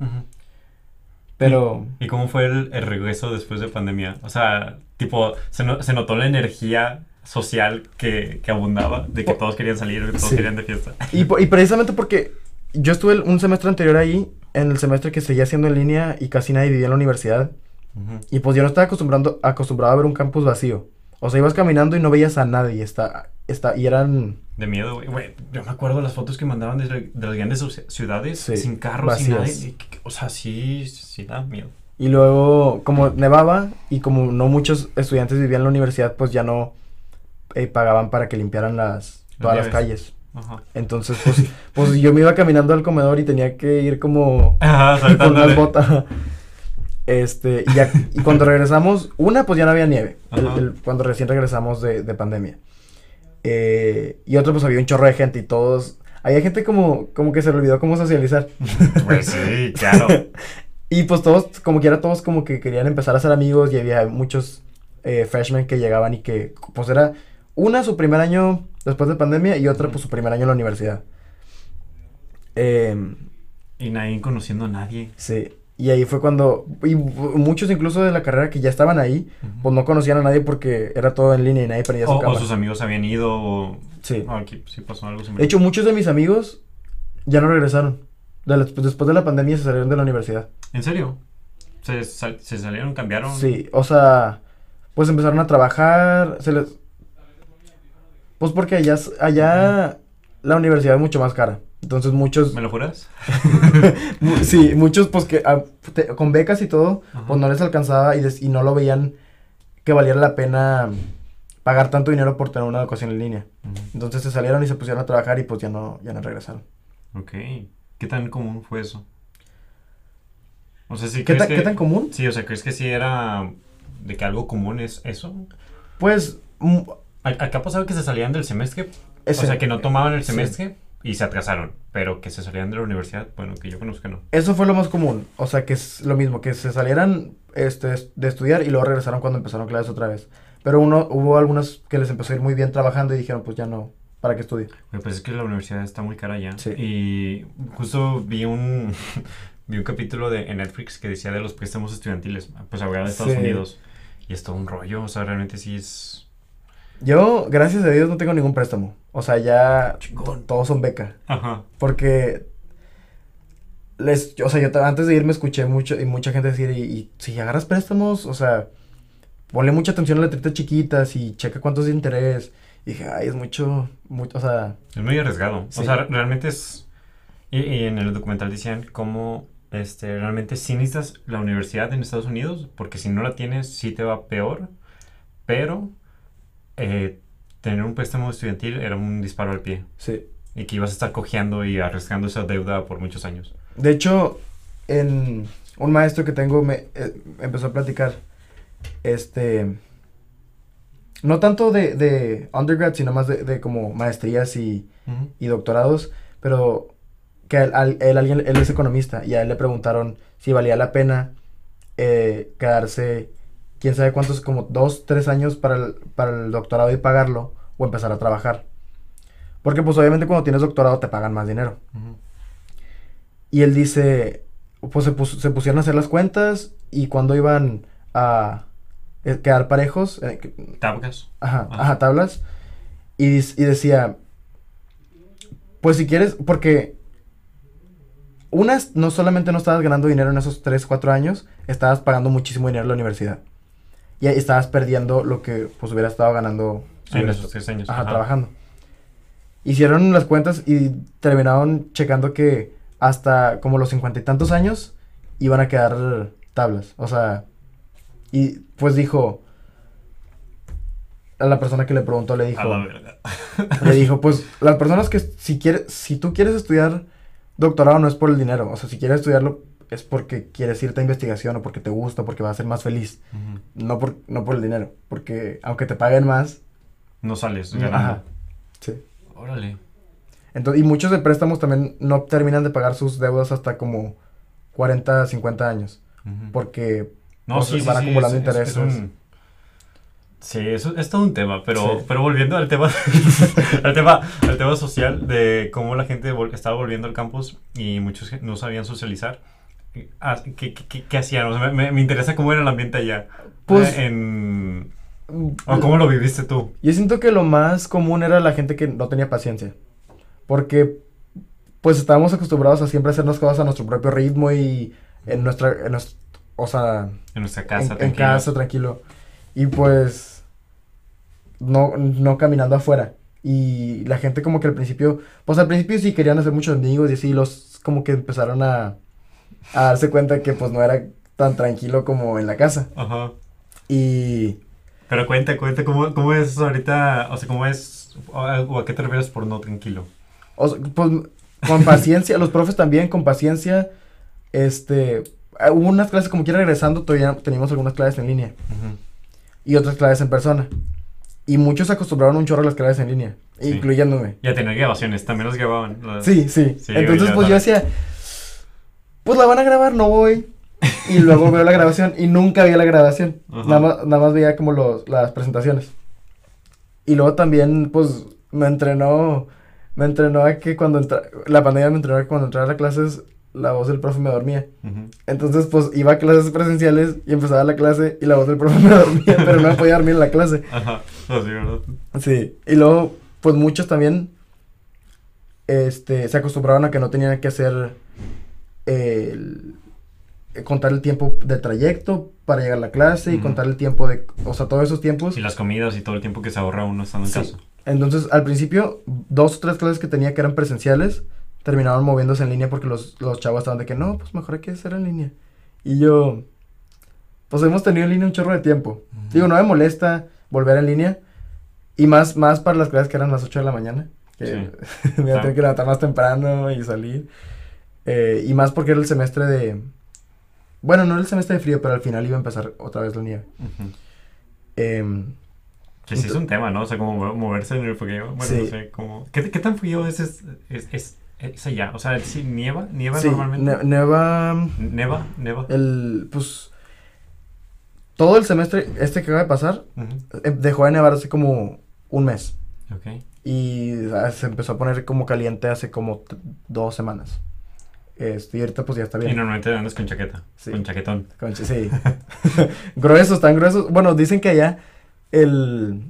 [SPEAKER 2] Pero...
[SPEAKER 1] ¿Y cómo fue el, el, regreso después de pandemia? O sea, tipo, se, no, se notó la energía social que, que, abundaba, de que todos querían salir, todos sí. querían de fiesta.
[SPEAKER 2] Y, y, precisamente porque yo estuve un semestre anterior ahí, en el semestre que seguía siendo en línea y casi nadie vivía en la universidad. Uh -huh. Y pues yo no estaba acostumbrando, acostumbrado a ver un campus vacío. O sea, ibas caminando y no veías a nadie. Está, está, y eran...
[SPEAKER 1] De miedo, güey. Yo me acuerdo las fotos que mandaban de, de las grandes ciudades sí, sin carros, vacías. sin nadie. O sea, sí, sí da miedo.
[SPEAKER 2] Y luego, como nevaba y como no muchos estudiantes vivían en la universidad, pues ya no eh, pagaban para que limpiaran las todas las calles. Ajá. Entonces, pues, pues yo me iba caminando al comedor y tenía que ir como
[SPEAKER 1] Ajá,
[SPEAKER 2] con las botas. Este, y, ya, y cuando regresamos, una, pues ya no había nieve. El, el, cuando recién regresamos de, de pandemia. Eh, y otro, pues había un chorro de gente y todos. Había gente como, como que se le olvidó cómo socializar.
[SPEAKER 1] Pues sí, claro.
[SPEAKER 2] y pues todos, como quiera, todos como que querían empezar a ser amigos y había muchos eh, freshmen que llegaban y que, pues era una su primer año después de pandemia y otra, pues su primer año en la universidad. Eh,
[SPEAKER 1] y nadie conociendo a nadie.
[SPEAKER 2] Sí. Y ahí fue cuando, y muchos incluso de la carrera que ya estaban ahí, uh -huh. pues no conocían a nadie porque era todo en línea y nadie prendía su
[SPEAKER 1] o,
[SPEAKER 2] cámara.
[SPEAKER 1] O sus amigos habían ido o...
[SPEAKER 2] Sí.
[SPEAKER 1] Oh, aquí sí pasó algo similar.
[SPEAKER 2] De hecho, muchos de mis amigos ya no regresaron. De la, después de la pandemia se salieron de la universidad.
[SPEAKER 1] ¿En serio? ¿Se, sal, se salieron, cambiaron?
[SPEAKER 2] Sí, o sea, pues empezaron a trabajar, se les... Pues porque allá, allá la universidad es mucho más cara. Entonces muchos...
[SPEAKER 1] ¿Me lo juras?
[SPEAKER 2] sí, muchos pues que a, te, con becas y todo, Ajá. pues no les alcanzaba y, des, y, no lo veían que valiera la pena pagar tanto dinero por tener una educación en línea. Uh -huh. Entonces se salieron y se pusieron a trabajar y pues ya no, ya no regresaron.
[SPEAKER 1] Ok. ¿Qué tan común fue eso? O sea, ¿sí
[SPEAKER 2] ¿Qué, ta,
[SPEAKER 1] que,
[SPEAKER 2] ¿Qué tan común?
[SPEAKER 1] Sí, o sea, ¿crees que sí era de que algo común es eso?
[SPEAKER 2] Pues...
[SPEAKER 1] Acá pasaba que se salían del semestre. Ese, o sea, que no tomaban el semestre. Sí y se atrasaron, pero que se salieran de la universidad, bueno, que yo conozco que no.
[SPEAKER 2] Eso fue lo más común, o sea, que es lo mismo, que se salieran este, de estudiar y luego regresaron cuando empezaron clases otra vez. Pero uno, hubo algunos que les empezó a ir muy bien trabajando y dijeron, pues ya no, ¿para qué estudie?
[SPEAKER 1] Pues es que la universidad está muy cara ya.
[SPEAKER 2] Sí.
[SPEAKER 1] Y justo vi un, vi un capítulo de, en Netflix que decía de los préstamos estudiantiles, pues ahora de Estados sí. Unidos. Y es todo un rollo, o sea, realmente sí es...
[SPEAKER 2] Yo, gracias a Dios, no tengo ningún préstamo. O sea, ya todos son beca.
[SPEAKER 1] Ajá.
[SPEAKER 2] Porque les, o sea, yo antes de irme escuché mucho y mucha gente decir, y, y si agarras préstamos, o sea, ponle mucha atención a las letritas chiquitas y checa cuántos de interés. Y dije, ay, es mucho, mucho, o sea...
[SPEAKER 1] Es muy arriesgado. Sí. O sea, realmente es... Y, y, en el documental decían cómo, este, realmente sí necesitas la universidad en Estados Unidos, porque si no la tienes, sí te va peor, pero... Eh, tener un préstamo estudiantil era un disparo al pie.
[SPEAKER 2] Sí.
[SPEAKER 1] Y que ibas a estar cojeando y arriesgando esa deuda por muchos años.
[SPEAKER 2] De hecho, en un maestro que tengo me eh, empezó a platicar, este, no tanto de, de undergrad, sino más de, de como maestrías y, uh -huh. y, doctorados, pero que él, él, alguien, él es economista y a él le preguntaron si valía la pena eh, quedarse quién sabe cuántos, como dos, tres años para el, para el doctorado y pagarlo o empezar a trabajar. Porque pues obviamente cuando tienes doctorado te pagan más dinero. Uh -huh. Y él dice, pues se, pus se, pusieron a hacer las cuentas y cuando iban a eh, quedar parejos. Eh,
[SPEAKER 1] tablas.
[SPEAKER 2] Ajá, ajá, ajá tablas. Y, y decía, pues si quieres, porque una, no solamente no estabas ganando dinero en esos 3, 4 años, estabas pagando muchísimo dinero en la universidad. Y estabas perdiendo lo que pues hubiera estado ganando
[SPEAKER 1] en esos 3 años.
[SPEAKER 2] Ajá, ajá, trabajando. Hicieron las cuentas y terminaron checando que hasta como los cincuenta y tantos años iban a quedar tablas. O sea, y pues dijo a la persona que le preguntó le dijo le dijo pues las personas que si quieres si tú quieres estudiar doctorado no es por el dinero o sea si quieres estudiarlo es porque quieres irte a investigación o porque te gusta porque vas a ser más feliz uh -huh. no por no por el dinero porque aunque te paguen más
[SPEAKER 1] no sales
[SPEAKER 2] ganando. Ajá, sí
[SPEAKER 1] órale
[SPEAKER 2] entonces, y muchos de préstamos también no terminan de pagar sus deudas hasta como 40, 50 años. Uh -huh. Porque
[SPEAKER 1] no, sí,
[SPEAKER 2] van
[SPEAKER 1] sí,
[SPEAKER 2] acumulando
[SPEAKER 1] sí,
[SPEAKER 2] intereses.
[SPEAKER 1] Es, es un... Sí, eso es todo un tema, pero, pero volviendo al tema, al tema, al tema social de cómo la gente vol- estaba volviendo al campus y muchos no sabían socializar. Ah, ¿Qué, qué, qué- hacían? O sea, me, me- interesa cómo era el ambiente allá.
[SPEAKER 2] Pues-
[SPEAKER 1] Eh, en, o cómo lo viviste tú.
[SPEAKER 2] Yo siento que lo más común era la gente que no tenía paciencia. Porque, pues, estábamos acostumbrados a siempre hacer las cosas a nuestro propio ritmo y en nuestra, en nues- o sea,
[SPEAKER 1] En nuestra
[SPEAKER 2] en,
[SPEAKER 1] casa,
[SPEAKER 2] en
[SPEAKER 1] tranquilos.
[SPEAKER 2] casa, tranquilo. Y pues, no, no caminando afuera. Y la gente como que al principio, pues al principio sí querían hacer muchos amigos y así los como que empezaron a, a darse cuenta que pues no era tan tranquilo como en la casa.
[SPEAKER 1] Ajá.
[SPEAKER 2] Y
[SPEAKER 1] Pero cuenta, cuenta, ¿cómo, cómo es ahorita? O sea, ¿cómo es? O a, o a qué te refieres por no tranquilo?
[SPEAKER 2] O sea, pues con paciencia, los profes también con paciencia, este, ah, hubo unas clases como quiera regresando, todavía teníamos algunas clases en línea
[SPEAKER 1] Ujú.
[SPEAKER 2] y otras clases en persona. Y muchos se acostumbraron un chorro a las clases en línea,
[SPEAKER 1] Sí.
[SPEAKER 2] incluyéndome.
[SPEAKER 1] Ya tener grabaciones, también las grababan. las-
[SPEAKER 2] Sí, sí.
[SPEAKER 1] Sí,
[SPEAKER 2] Entonces, pues yo decía, pues la van a grabar, no voy. Y luego veo la grabación y nunca veía la grabación. Nada más, nada más veía como los, las presentaciones. Y luego también, pues, me entrenó, me entrenó a que cuando entra, la pandemia me entrenó a que cuando entraba a clases, la voz del profe me dormía. Entonces, pues, iba a clases presenciales y empezaba la clase y la voz del profe me dormía, pero no me podía dormir en la clase.
[SPEAKER 1] Ajá. Así, ¿verdad?
[SPEAKER 2] Sí, y luego, pues muchos también, este, se acostumbraron a que no tenían que hacer, contar el tiempo de trayecto para llegar a la clase y contar el tiempo de, o sea, todos esos tiempos.
[SPEAKER 1] Y las comidas y todo el tiempo que se ahorra uno estando en
[SPEAKER 2] Sí.
[SPEAKER 1] casa.
[SPEAKER 2] Entonces, al principio, dos o tres clases que tenía que eran presenciales, terminaron moviéndose en línea porque los, los chavos estaban de que, no, pues mejor hay que hacer en línea. Y yo, pues hemos tenido en línea un chorro de tiempo. Digo, no me molesta volver en línea. Y más, más para las clases que eran las 8 de la mañana. Que
[SPEAKER 1] Sí.
[SPEAKER 2] me iba a tener que levantar más temprano y salir. Eh, y más porque era el semestre de... Bueno, no era el semestre de frío, pero al final iba a empezar otra vez la nieve.
[SPEAKER 1] Ujú.
[SPEAKER 2] Em,
[SPEAKER 1] Que sí es un tema, ¿no? O sea, como mo- moverse en el frío. Bueno,
[SPEAKER 2] Sí.
[SPEAKER 1] no sé, como... ¿Qué, qué tan frío es, es, es, es, es allá? O sea, ¿sí nieva? ¿Nieva
[SPEAKER 2] sí,
[SPEAKER 1] normalmente?
[SPEAKER 2] ne- neva...
[SPEAKER 1] ¿Neva? ¿Neva?
[SPEAKER 2] El, pues... Todo el semestre, este que acaba de pasar,
[SPEAKER 1] Ujú.
[SPEAKER 2] eh, dejó de nevar hace como un mes.
[SPEAKER 1] Ok.
[SPEAKER 2] Y ah, se empezó a poner como caliente hace como dos semanas. Este, y ahorita pues ya está
[SPEAKER 1] Y
[SPEAKER 2] bien.
[SPEAKER 1] normalmente andas con chaqueta.
[SPEAKER 2] Sí.
[SPEAKER 1] Con chaquetón.
[SPEAKER 2] Sí. gruesos, tan gruesos. Bueno, dicen que allá el...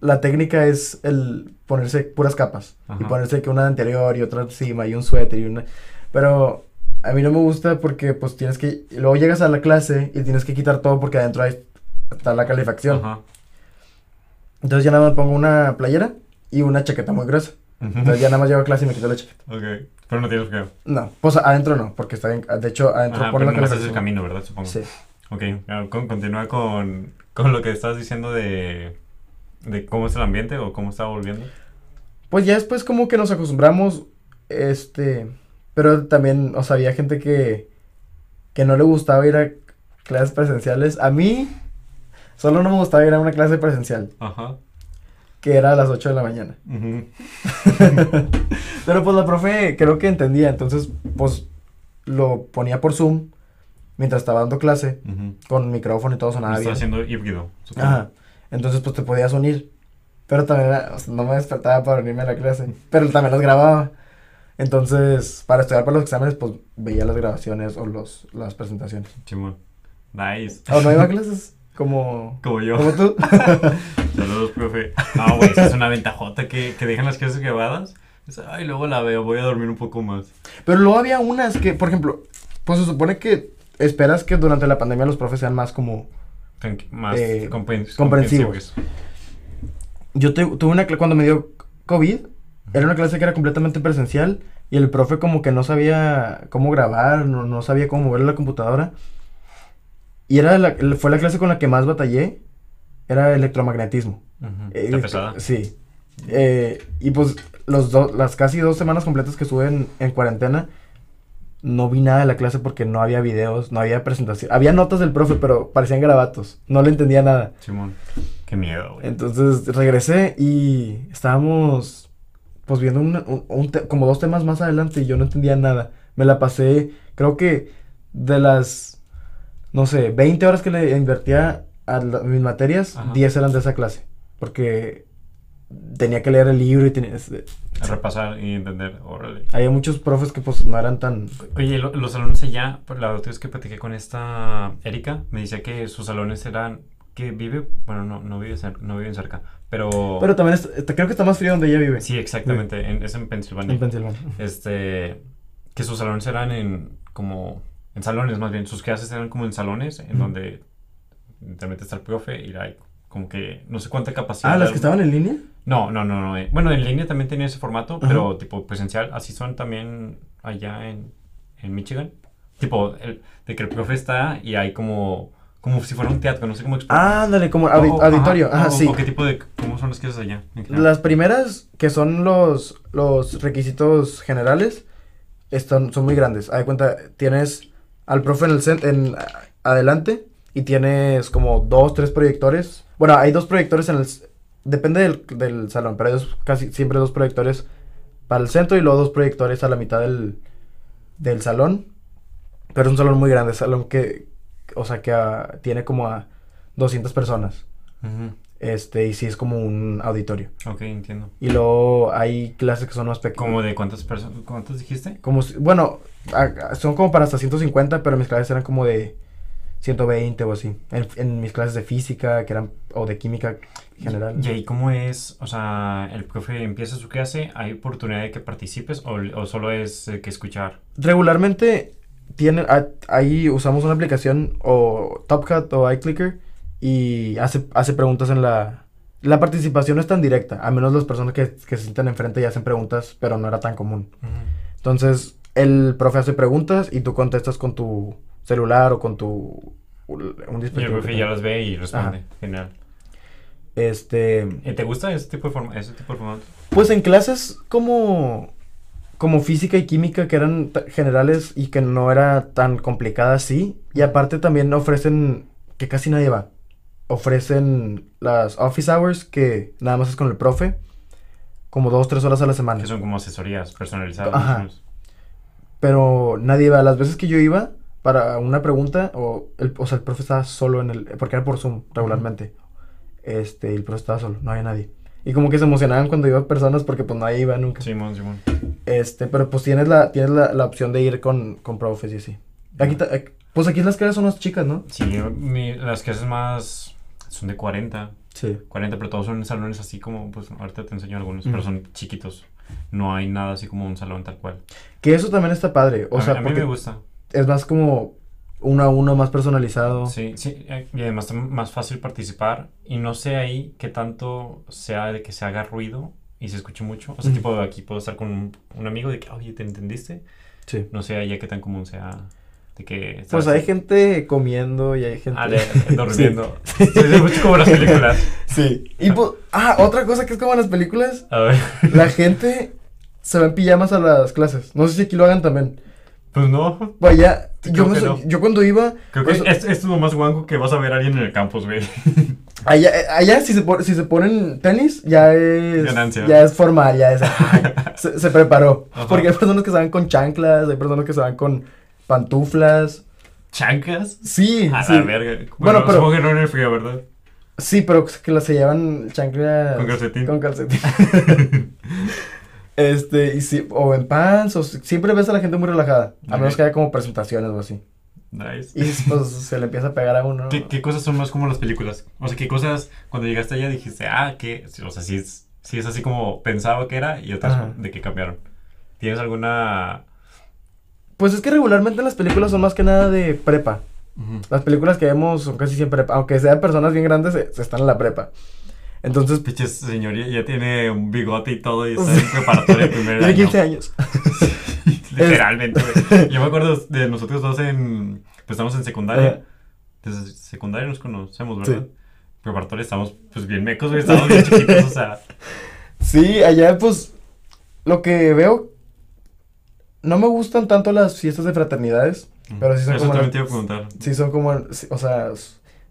[SPEAKER 2] La técnica es el ponerse puras capas. Y ponerse que una anterior y otra encima y un suéter y una... Pero a mí no me gusta porque pues tienes que... Luego llegas a la clase y tienes que quitar todo porque adentro hay... Está la calefacción.
[SPEAKER 1] Ajá.
[SPEAKER 2] Entonces ya nada más pongo una playera y una chaqueta muy gruesa. Entonces ya nada más llego a clase y me quito la chaqueta.
[SPEAKER 1] Ok. Pero no tienes frío.
[SPEAKER 2] No, pues adentro no, porque está bien. De hecho, adentro
[SPEAKER 1] Ajá, pero
[SPEAKER 2] la
[SPEAKER 1] nomás es el camino, ¿verdad? Supongo.
[SPEAKER 2] Sí.
[SPEAKER 1] Ok, con- continúa con, con lo que estabas diciendo de, de cómo es el ambiente o cómo estaba volviendo.
[SPEAKER 2] Pues ya después como que nos acostumbramos, este, pero también, o sea, había gente que, que no le gustaba ir a clases presenciales. A mí, solo no me gustaba ir a una clase presencial,
[SPEAKER 1] Ajá.
[SPEAKER 2] Que era a las 8 de la mañana. Pero pues la profe creo que entendía, entonces, pues, lo ponía por Zoom, mientras estaba dando clase, con micrófono y todo sonaba
[SPEAKER 1] Estaba
[SPEAKER 2] bien.
[SPEAKER 1] haciendo híbrido, supongo.
[SPEAKER 2] Ajá. Entonces, pues te podías unir. Pero también era- o sea, no me despertaba para unirme a la clase. Pero también las grababa. Entonces, para estudiar para los exámenes, pues veía las grabaciones o los, las presentaciones.
[SPEAKER 1] Chimón. Nice.
[SPEAKER 2] O no iba a clases como,
[SPEAKER 1] Como yo.
[SPEAKER 2] como tú.
[SPEAKER 1] Saludos, profe. No, güey, esa es una ventajota que, que dejan las clases grabadas. Ay, luego la veo, voy a dormir un poco más.
[SPEAKER 2] Pero luego había unas que, por ejemplo, pues se supone que esperas que durante la pandemia los profes sean más como...
[SPEAKER 1] Tranqui- más
[SPEAKER 2] Eh,
[SPEAKER 1] compren-
[SPEAKER 2] comprensivos. Yo te- tuve una clase cuando me dio COVID, era una clase que era completamente presencial y el profe como que no sabía cómo grabar, no, no sabía cómo mover la computadora. Y era la- fue la clase con la que más batallé, era electromagnetismo. Eh,
[SPEAKER 1] Está pesada.
[SPEAKER 2] Sí. Eh, y pues los do- las casi dos semanas completas que estuve en, en cuarentena, no vi nada de la clase porque no había videos, no había presentación. Había notas del profe, pero parecían garabatos. No le entendía nada.
[SPEAKER 1] Simón. Qué miedo, güey.
[SPEAKER 2] Entonces regresé y estábamos pues viendo un- un- como dos temas más adelante y yo no entendía nada. Me la pasé, creo que de las, no sé, 20 horas que le invertía a la- mis materias,
[SPEAKER 1] Ajá.
[SPEAKER 2] 10 eran de esa clase. Porque tenía que leer el libro y tenía,
[SPEAKER 1] A repasar y entender. Órale.
[SPEAKER 2] había muchos profes que pues no eran tan...
[SPEAKER 1] Oye, lo- los salones allá, la otra vez que platiqué con esta Erika, me decía que sus salones eran. que vive. Bueno, no, no, vive no viven cerca. Pero.
[SPEAKER 2] Pero también es- está- creo que está más frío donde ella vive.
[SPEAKER 1] Sí, exactamente. en- es en Pensilvania.
[SPEAKER 2] En Pensilvania.
[SPEAKER 1] este. Que sus salones eran en. como. En salones más bien. Sus clases eran como en salones, en donde. literalmente está el profe y hay como que. no sé cuánta capacidad.
[SPEAKER 2] Ah, ¿las que estaban en línea?
[SPEAKER 1] No, no, no, no. eh. Bueno, en línea también tenía ese formato,
[SPEAKER 2] Ajá.
[SPEAKER 1] pero tipo presencial. Así son también allá en, en Michigan. Tipo, el- de que el profe está y hay como, como si fuera un teatro, no sé cómo explicar.
[SPEAKER 2] Ah, ándale, como audi- auditorio.
[SPEAKER 1] ajá,
[SPEAKER 2] Ajá,
[SPEAKER 1] o-
[SPEAKER 2] sí.
[SPEAKER 1] o qué tipo de, cómo son las clases allá.
[SPEAKER 2] Las primeras, que son los, los requisitos generales, están, son muy grandes. De cuenta, tienes al profe en el cen- en a- adelante y tienes como dos, tres proyectores. Bueno, hay dos proyectores en el... Depende del, del salón, pero hay dos- casi siempre dos proyectores para el centro y luego dos proyectores a la mitad del, del salón. Pero es un salón muy grande, salón que, o sea, que ah, tiene como a 200 personas. Este, y sí es como un auditorio.
[SPEAKER 1] Ok, entiendo.
[SPEAKER 2] Y luego hay clases que son más pequeñas.
[SPEAKER 1] ¿Cómo de cuántas personas? ¿Cuántas dijiste?
[SPEAKER 2] Como bueno, a- a- son como para hasta 150, pero mis clases eran como de 120 o así. En, en mis clases de física, que eran, o de química general.
[SPEAKER 1] ¿Y ahí cómo es? O sea, el profe empieza su clase, ¿hay oportunidad de que participes o, o solo es eh, que escuchar?
[SPEAKER 2] Regularmente tienen, a- ahí usamos una aplicación o TopCat o iClicker y hace, hace preguntas en la... La participación no es tan directa, a menos las personas que, que se sientan enfrente y hacen preguntas, pero no era tan común. Entonces, el profe hace preguntas y tú contestas con tu celular o con tu... un
[SPEAKER 1] Y el
[SPEAKER 2] dispositivo.
[SPEAKER 1] profe ya las ve y responde. Genial.
[SPEAKER 2] Este...
[SPEAKER 1] ¿Y te gusta ese tipo de forma ese tipo de formato?
[SPEAKER 2] Pues en clases como, como física y química que eran generales y que no era tan complicada así. Y aparte también ofrecen, que casi nadie va, ofrecen las office hours que nada más es con el profe, como dos, tres horas a la semana.
[SPEAKER 1] Que son como asesorías personalizadas.
[SPEAKER 2] Ajá. Pero nadie va. Las veces que yo iba para una pregunta, o, el, o sea, el profe estaba solo en el, porque era por Zoom regularmente. Este, el profe estaba solo, no había nadie. Y como que se emocionaban cuando iban personas porque pues nadie iba nunca.
[SPEAKER 1] Simón, Simón.
[SPEAKER 2] Este, pero pues tienes la, tienes la, la opción de ir con, con profes y así. Aquí, ta- eh, pues aquí las clases son más chicas, ¿no?
[SPEAKER 1] Sí, mi- las clases más son de 40,
[SPEAKER 2] Sí.
[SPEAKER 1] 40, pero todos son en salones así como, pues ahorita te enseño algunos, pero son chiquitos. No hay nada así como un salón tal cual.
[SPEAKER 2] Que eso también está padre. O
[SPEAKER 1] a,
[SPEAKER 2] sea,
[SPEAKER 1] mí- a mí me gusta.
[SPEAKER 2] es más como uno a uno, más personalizado.
[SPEAKER 1] Sí, sí, eh, y además está más fácil participar y no sé ahí qué tanto sea de que se haga ruido y se escuche mucho. O sea, tipo aquí puedo estar con un, un amigo de que, oye, ¿te entendiste?
[SPEAKER 2] Sí.
[SPEAKER 1] No sé allá qué tan común sea de que...
[SPEAKER 2] Pues hay gente comiendo y hay gente...
[SPEAKER 1] Ah, de, durmiendo. Sí. es mucho como las películas.
[SPEAKER 2] Sí. Y pues, ah, otra cosa que es como en las películas,
[SPEAKER 1] A ver.
[SPEAKER 2] la gente se va en pijamas a las clases. No sé si aquí lo hagan también.
[SPEAKER 1] Pues no.
[SPEAKER 2] Vaya,
[SPEAKER 1] Creo
[SPEAKER 2] yo, me
[SPEAKER 1] no.
[SPEAKER 2] yo cuando iba,
[SPEAKER 1] Creo que
[SPEAKER 2] Eso-
[SPEAKER 1] es, es lo más guango que vas a ver a alguien en el campus, güey.
[SPEAKER 2] allá, eh, allá si, se pon- si se ponen tenis, ya es...
[SPEAKER 1] Ganancia.
[SPEAKER 2] Ya es formal, ya es... se, se preparó.
[SPEAKER 1] Ajá.
[SPEAKER 2] Porque hay personas que se van con chanclas, hay personas que se van con pantuflas.
[SPEAKER 1] ¿Chancas?
[SPEAKER 2] Sí,
[SPEAKER 1] A
[SPEAKER 2] sí.
[SPEAKER 1] la verga. Bueno,
[SPEAKER 2] Bueno, pero-
[SPEAKER 1] supongo que no en el frío, ¿verdad?
[SPEAKER 2] Sí, pero que las se llevan chanclas...
[SPEAKER 1] Con calcetín.
[SPEAKER 2] Con calcetín. este, y sí, o en pants, o si- siempre ves a la gente muy relajada. A menos que haya como presentaciones o así.
[SPEAKER 1] Nice.
[SPEAKER 2] Y pues se le empieza a pegar a uno.
[SPEAKER 1] ¿Qué, qué cosas son más como las películas? O sea, ¿qué cosas cuando llegaste allá dijiste, ah, que, o sea, sí es, sí es así como pensaba que era y otras
[SPEAKER 2] Ajá.
[SPEAKER 1] de que cambiaron? ¿Tienes alguna...?
[SPEAKER 2] Pues es que regularmente las películas son más que nada de prepa. Las películas que vemos son casi siempre, aunque sean personas bien grandes, se, se están en la prepa. Entonces,
[SPEAKER 1] Pinches señoría, ya tiene un bigote y todo y está en preparatoria de primer
[SPEAKER 2] tiene
[SPEAKER 1] año.
[SPEAKER 2] 15 años.
[SPEAKER 1] Literalmente, güey. Yo me acuerdo de nosotros dos en... Pues estamos en secundaria.
[SPEAKER 2] Eh.
[SPEAKER 1] Desde secundaria nos conocemos, ¿verdad?
[SPEAKER 2] Sí.
[SPEAKER 1] Preparatoria estamos pues bien mecos, güey. Estamos bien chiquitos, o sea...
[SPEAKER 2] Sí, allá pues lo que veo no me gustan tanto las fiestas de fraternidades, pero sí son
[SPEAKER 1] Eso
[SPEAKER 2] como
[SPEAKER 1] también te iba a preguntar.
[SPEAKER 2] sí son como, o sea,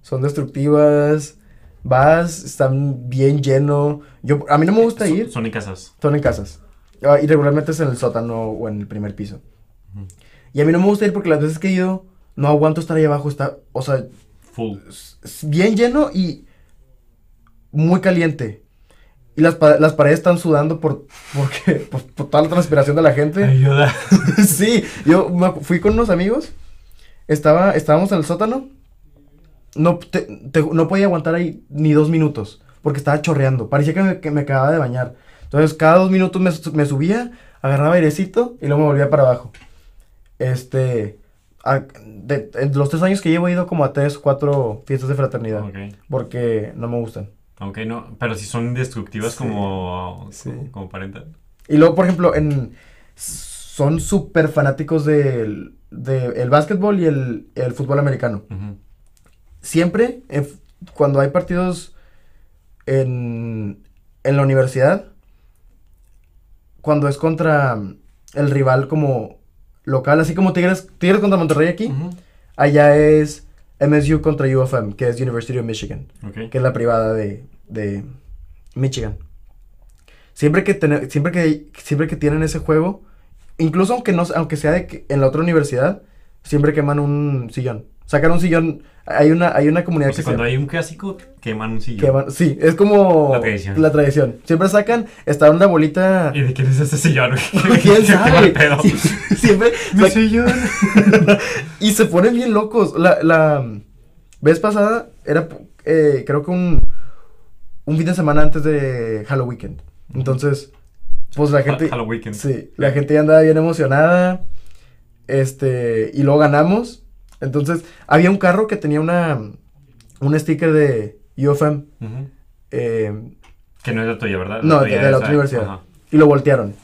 [SPEAKER 2] son destructivas. Vas, están bien lleno. Yo a mí no me gusta
[SPEAKER 1] Son-
[SPEAKER 2] ir,
[SPEAKER 1] Son en casas.
[SPEAKER 2] son en casas. Ah, y regularmente es en el sótano o en el primer piso. Y a mí no me gusta ir porque las veces que he ido no aguanto estar ahí abajo, está, o sea,
[SPEAKER 1] Full.
[SPEAKER 2] bien lleno y muy caliente. Y las, las paredes están sudando por, porque, por, por toda la transpiración de la gente.
[SPEAKER 1] Ayuda.
[SPEAKER 2] sí, yo fui con unos amigos. Estaba, estábamos en el sótano. No, te- te- no podía aguantar ahí ni dos minutos. Porque estaba chorreando. Parecía que me, que me acababa de bañar. Entonces, cada dos minutos me, me subía, agarraba airecito y luego me volvía para abajo. Este. a- de, en los tres años que llevo he ido como a tres, cuatro fiestas de fraternidad.
[SPEAKER 1] Ok.
[SPEAKER 2] Porque no me gustan.
[SPEAKER 1] Ok, no. Pero si son destructivas
[SPEAKER 2] Sí.
[SPEAKER 1] como,
[SPEAKER 2] Sí.
[SPEAKER 1] como, como parental.
[SPEAKER 2] Y luego, por ejemplo, en son súper fanáticos del de el básquetbol y el, el fútbol americano. Siempre, en f- cuando hay partidos en, en la universidad, cuando es contra el rival como local, así como Tigres, Tigres contra Monterrey aquí, allá es MSU contra UFM, que es University of Michigan.
[SPEAKER 1] Ok.
[SPEAKER 2] que es la privada de, de Michigan. Siempre que, siempre, que, siempre que tienen ese juego, incluso aunque, no, aunque sea de que en la otra universidad, siempre queman un sillón. Sacan un sillón, hay una, hay una comunidad
[SPEAKER 1] O sea,
[SPEAKER 2] que se
[SPEAKER 1] cuando hay un clásico, queman un sillón.
[SPEAKER 2] queman- sí, es como
[SPEAKER 1] La tradición.
[SPEAKER 2] la tradición. Siempre sacan, está una bolita...
[SPEAKER 1] ¿Y de quién es ese sillón?
[SPEAKER 2] ¿Quién sabe? Sie- Siempre...
[SPEAKER 1] Mi sillón.
[SPEAKER 2] y se ponen bien locos. La, la vez pasada era, eh, creo que un, un fin de semana antes de Halloween. Entonces, pues la gente...
[SPEAKER 1] Halloween.
[SPEAKER 2] Sí, la gente ya andaba bien emocionada. Este, y luego ganamos. Entonces, había un carro que tenía una, un sticker de UFM. Eh,
[SPEAKER 1] Que no es la tuya, ¿verdad?
[SPEAKER 2] no, de, de la otra universidad.
[SPEAKER 1] ajá.
[SPEAKER 2] Y lo voltearon.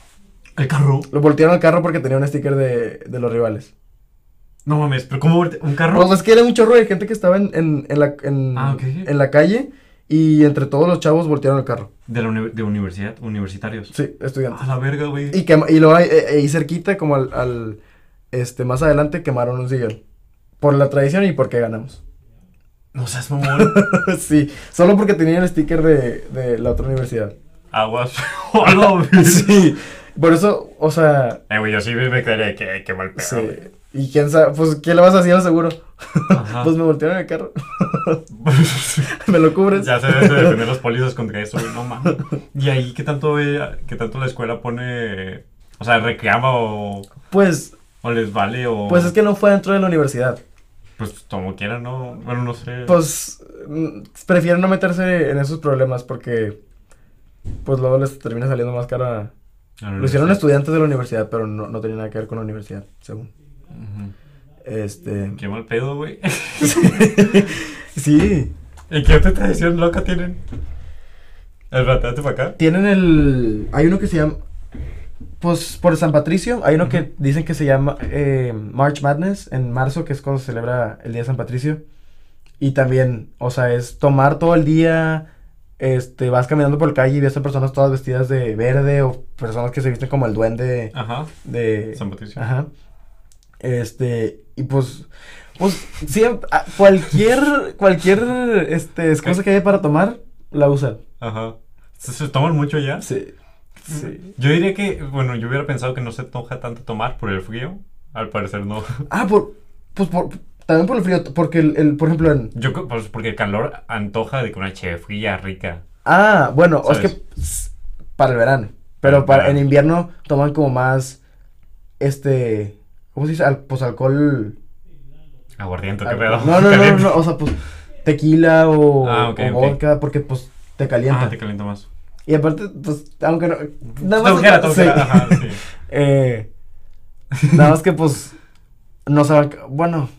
[SPEAKER 1] ¿El carro?
[SPEAKER 2] Lo voltearon al carro porque tenía un sticker de, de los rivales.
[SPEAKER 1] No mames, pero ¿cómo un carro?
[SPEAKER 2] Pues es que era un chorro de gente que estaba en, en, en la, en,
[SPEAKER 1] Ah, ok.
[SPEAKER 2] en la calle y entre todos los chavos voltearon el carro.
[SPEAKER 1] De la uni- de universidad, universitarios.
[SPEAKER 2] Sí, estudiantes.
[SPEAKER 1] A la verga, güey.
[SPEAKER 2] Y, y luego ahí, eh, ahí cerquita, como al, al, este, más adelante, quemaron un sillón. Por la tradición y porque ganamos.
[SPEAKER 1] No seas mamón.
[SPEAKER 2] sí, solo porque tenía el sticker de, de la otra universidad.
[SPEAKER 1] Aguas.
[SPEAKER 2] Sí, por eso, o sea,
[SPEAKER 1] Eh, güey, yo sí me quedaría que, que mal pedo.
[SPEAKER 2] sí. Y quién sabe, pues, ¿qué le vas a hacer seguro?
[SPEAKER 1] Ajá.
[SPEAKER 2] Pues me voltearon el carro. ¿Me lo cubres?
[SPEAKER 1] ya se deben de defender los policías contra eso, güey, no mames. Y ahí, ¿qué tanto, eh, qué tanto la escuela pone, o sea, reclama o,
[SPEAKER 2] Pues,
[SPEAKER 1] o les vale o...
[SPEAKER 2] pues es que no fue dentro de la universidad.
[SPEAKER 1] Pues como quieran, ¿no? Bueno, no sé.
[SPEAKER 2] Pues, mm, prefieren no meterse en esos problemas porque, pues, luego les termina saliendo más cara. Lo hicieron estudiantes de la universidad, pero no, no tenía nada que ver con la universidad, según. Este.
[SPEAKER 1] Qué mal pedo, güey.
[SPEAKER 2] sí.
[SPEAKER 1] ¿Y qué otra tradición loca tienen? El rateate para acá.
[SPEAKER 2] Tienen el. Hay uno que se llama. Pues por San Patricio, hay uno que dicen que se llama eh, March Madness en marzo, que es cuando se celebra el día de San Patricio. Y también, o sea, es tomar todo el día. Este, vas caminando por la calle y ves a personas todas vestidas de verde o personas que se visten como el duende
[SPEAKER 1] Ajá.
[SPEAKER 2] de.
[SPEAKER 1] San Patricio.
[SPEAKER 2] Ajá. Este, y pues, pues, siempre, cualquier, cualquier, este, excusa que haya para tomar, la usan.
[SPEAKER 1] Ajá. ¿Se, se toman mucho ya?
[SPEAKER 2] Sí, sí.
[SPEAKER 1] Yo diría que, bueno, yo hubiera pensado que no se toca tanto tomar por el frío. Al parecer no.
[SPEAKER 2] Ah, por, pues, por, también por el frío, porque el, el, por ejemplo, en,
[SPEAKER 1] Yo, pues porque el calor antoja de que una cheve fría, rica.
[SPEAKER 2] ah, bueno, es
[SPEAKER 1] ¿Sabes?
[SPEAKER 2] que, s- para el verano, pero para, en invierno toman como más, este, ¿cómo se dice? Al- pues alcohol.
[SPEAKER 1] Aguardiente, qué pedo.
[SPEAKER 2] no, no, no, no, o sea, pues, tequila o,
[SPEAKER 1] Ah,
[SPEAKER 2] o vodka, porque, pues, te calienta.
[SPEAKER 1] Ah, te calienta más.
[SPEAKER 2] Y aparte, pues, aunque no. Nada más.
[SPEAKER 1] ujera, te
[SPEAKER 2] sí.
[SPEAKER 1] ujera, ajá, sí.
[SPEAKER 2] Eh, nada más que, pues. No saben. Bueno,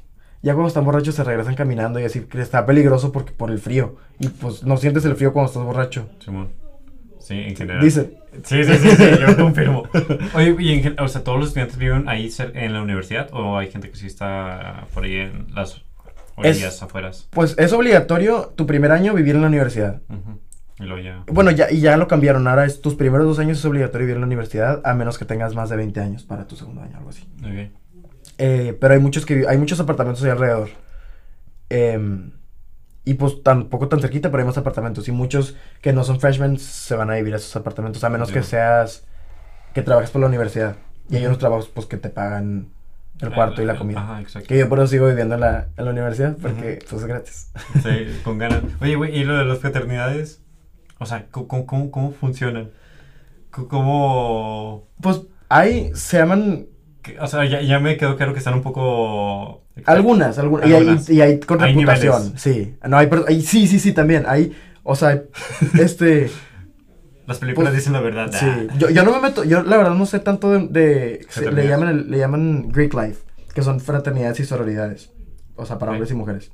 [SPEAKER 2] ya cuando están borrachos se regresan caminando y así que está peligroso porque por el frío. Y pues no sientes el frío cuando estás borracho.
[SPEAKER 1] Simón. Sí, en general.
[SPEAKER 2] Dice.
[SPEAKER 1] Sí, sí, sí, sí, yo confirmo. Oye, y en, o sea, ¿todos los estudiantes viven ahí en la universidad o hay gente que sí está por ahí en las orillas afueras?
[SPEAKER 2] Pues es obligatorio tu primer año vivir en la universidad.
[SPEAKER 1] Ujú. Y ya.
[SPEAKER 2] Bueno, ya, y ya lo cambiaron. Ahora es tus primeros dos años es obligatorio vivir en la universidad, a menos que tengas más de 20 años para tu segundo año, algo así.
[SPEAKER 1] Ok.
[SPEAKER 2] Eh, pero hay muchos que hay muchos apartamentos ahí alrededor. Em, y pues tampoco tan cerquita, pero hay más apartamentos. Y muchos que no son freshmen se van a vivir a esos apartamentos, a menos que
[SPEAKER 1] Ya.
[SPEAKER 2] seas que trabajes por la universidad. Y hay unos trabajos pues que te pagan el cuarto y la comida.
[SPEAKER 1] Ajá, exacto.
[SPEAKER 2] Que yo por eso sigo viviendo en la, en la universidad, porque pues es gratis.
[SPEAKER 1] Sí, con ganas. Oye, güey, ¿y lo de las fraternidades? O sea, ¿cómo, cómo, cómo funcionan? ¿Cómo...?
[SPEAKER 2] Pues hay, se llaman
[SPEAKER 1] O sea, ya, ya me quedó claro que están un poco...
[SPEAKER 2] algunas, algunas, y hay, y hay con reputación, sí. No, hay, hay- sí, sí, sí, también, hay, o sea, este...
[SPEAKER 1] Las películas
[SPEAKER 2] Pues,
[SPEAKER 1] dicen la verdad.
[SPEAKER 2] Sí,
[SPEAKER 1] Ah.
[SPEAKER 2] yo, yo no me meto, yo la verdad no sé tanto de, de- se- le llaman el- le llaman Greek Life, que son fraternidades y sororidades, o sea, para hombres y mujeres.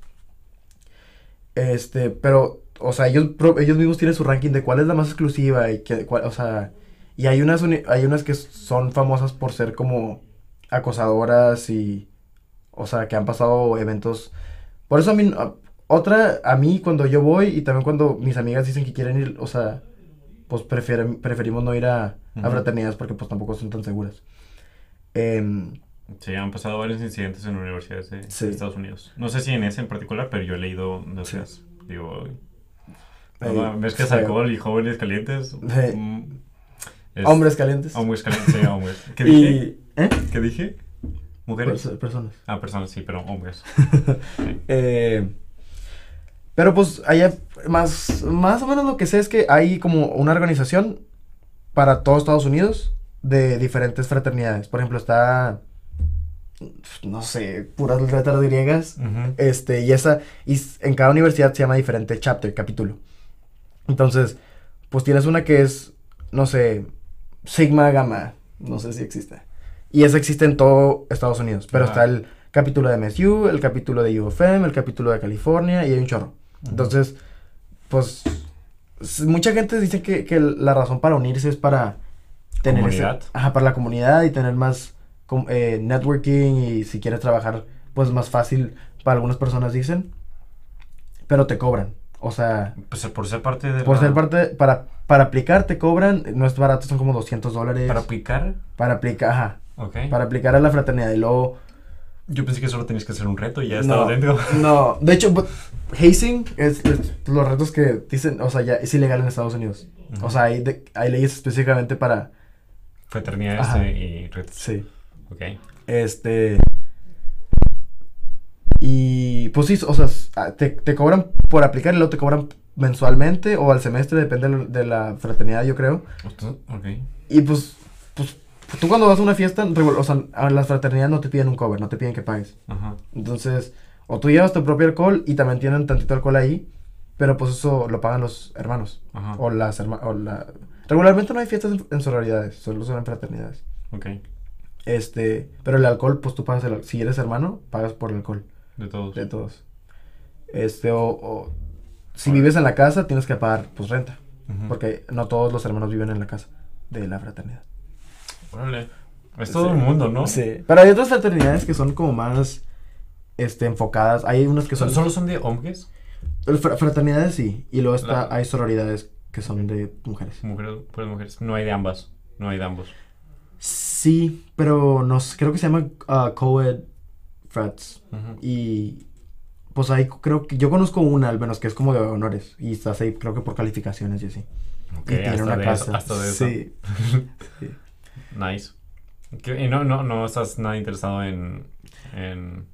[SPEAKER 2] Este, pero, o sea, ellos, ellos mismos tienen su ranking de cuál es la más exclusiva y que, cuál- o sea, y hay unas, hay unas que son famosas por ser como acosadoras y, o sea, que han pasado eventos. Por eso a mí, a- otra, a mí cuando yo voy y también cuando mis amigas dicen que quieren ir, o sea, pues prefieren, preferimos no ir a, a fraternidades porque pues tampoco son tan seguras. Em,
[SPEAKER 1] Sí, han pasado varios incidentes en universidades de,
[SPEAKER 2] Sí.
[SPEAKER 1] Estados Unidos. No sé si en ese en particular, pero yo he leído de
[SPEAKER 2] Sí.
[SPEAKER 1] Digo, no, ves que es alcohol y jóvenes calientes. Mm, es-
[SPEAKER 2] hombres calientes.
[SPEAKER 1] Hombres calientes, sí, hombres. ¿Qué dije?
[SPEAKER 2] y, ¿eh?
[SPEAKER 1] ¿Qué dije? ¿Mujeres?
[SPEAKER 2] Perso- personas.
[SPEAKER 1] Ah, personas, sí, pero hombres. Sí.
[SPEAKER 2] Eh, pero pues allá más, más o menos lo que sé es que hay como una organización para todo Estados Unidos de diferentes fraternidades. Por ejemplo, está, no sé, puras letras griegas.
[SPEAKER 1] Ujú.
[SPEAKER 2] Este, y esa, y en cada universidad se llama diferente chapter, capítulo. Entonces, pues tienes una que es, no sé, Sigma Gamma, no sé si existe. Y esa existe en todo Estados Unidos, pero está el capítulo de MSU, el capítulo de UFM, el capítulo de California y hay un chorro. Entonces, pues, mucha gente dice que, que la razón para unirse es para tener ese-
[SPEAKER 1] Comunidad.
[SPEAKER 2] ajá, para la comunidad y tener más com- eh, networking y si quieres trabajar, pues más fácil para algunas personas dicen, pero te cobran. O sea,
[SPEAKER 1] Pues por ser parte de
[SPEAKER 2] por
[SPEAKER 1] la-
[SPEAKER 2] ser parte, para, para aplicar te cobran, no es barato, son como 200 dólares.
[SPEAKER 1] ¿Para aplicar?
[SPEAKER 2] Para aplicar, ajja,
[SPEAKER 1] Ok.
[SPEAKER 2] para aplicar a la fraternidad y luego...
[SPEAKER 1] Yo pensé que solo tenías que hacer un reto y ya
[SPEAKER 2] No,
[SPEAKER 1] estaba dentro.
[SPEAKER 2] No, de hecho, but- hazing es, es los retos que dicen, o sea, ya es ilegal en Estados Unidos. O sea, hay, de- hay leyes específicamente para...
[SPEAKER 1] Fraternidades
[SPEAKER 2] Ajá.
[SPEAKER 1] eh, y retos.
[SPEAKER 2] Sí.
[SPEAKER 1] Ok.
[SPEAKER 2] Este... Y pues sí, o sea, ah, te, te cobran por aplicar y luego te cobran mensualmente o al semestre, depende de la- fraternidad, yo creo.
[SPEAKER 1] Esto- Ok.
[SPEAKER 2] Y pues, pues, tú cuando vas a una fiesta, o sea, a las fraternidades no te piden un cover, no te piden que pagues.
[SPEAKER 1] Ajá.
[SPEAKER 2] Entonces, o tú llevas tu propio alcohol y también tienen tantito alcohol ahí, pero pues eso lo pagan los hermanos.
[SPEAKER 1] Ajá.
[SPEAKER 2] O las hermanas, o la... Regularmente no hay fiestas en, en sororidades, solo son en fraternidades.
[SPEAKER 1] Ok.
[SPEAKER 2] Este, pero el alcohol, pues tú pagas el al- Si eres hermano, pagas por el alcohol.
[SPEAKER 1] De todos.
[SPEAKER 2] De todos. Este, o, o si vives en la casa, tienes que pagar, pues, renta. Porque no todos los hermanos viven en la casa de la fraternidad.
[SPEAKER 1] Órale. Es todo
[SPEAKER 2] Sí.
[SPEAKER 1] el mundo, ¿no?
[SPEAKER 2] Sí. Pero hay otras fraternidades que son como más, este, enfocadas. Hay unas que son...
[SPEAKER 1] ¿Solo son de hombres?
[SPEAKER 2] Fraternidades sí, y luego está,
[SPEAKER 1] La-
[SPEAKER 2] hay sororidades que son de mujeres.
[SPEAKER 1] Mujeres, puras mujeres. No hay de ambas. No hay de ambos.
[SPEAKER 2] Sí, pero no sé, creo que se llama uh, co-ed frats. Y pues ahí creo que yo conozco una al menos que es como de honores y estás ahí creo que por calificaciones y así.
[SPEAKER 1] Ok,
[SPEAKER 2] y tiene
[SPEAKER 1] hasta
[SPEAKER 2] una
[SPEAKER 1] de
[SPEAKER 2] casa.
[SPEAKER 1] Eso, hasta de eso.
[SPEAKER 2] Sí. sí.
[SPEAKER 1] Nice. ¿Qué- ¿Y no, no, no estás nada interesado en... en...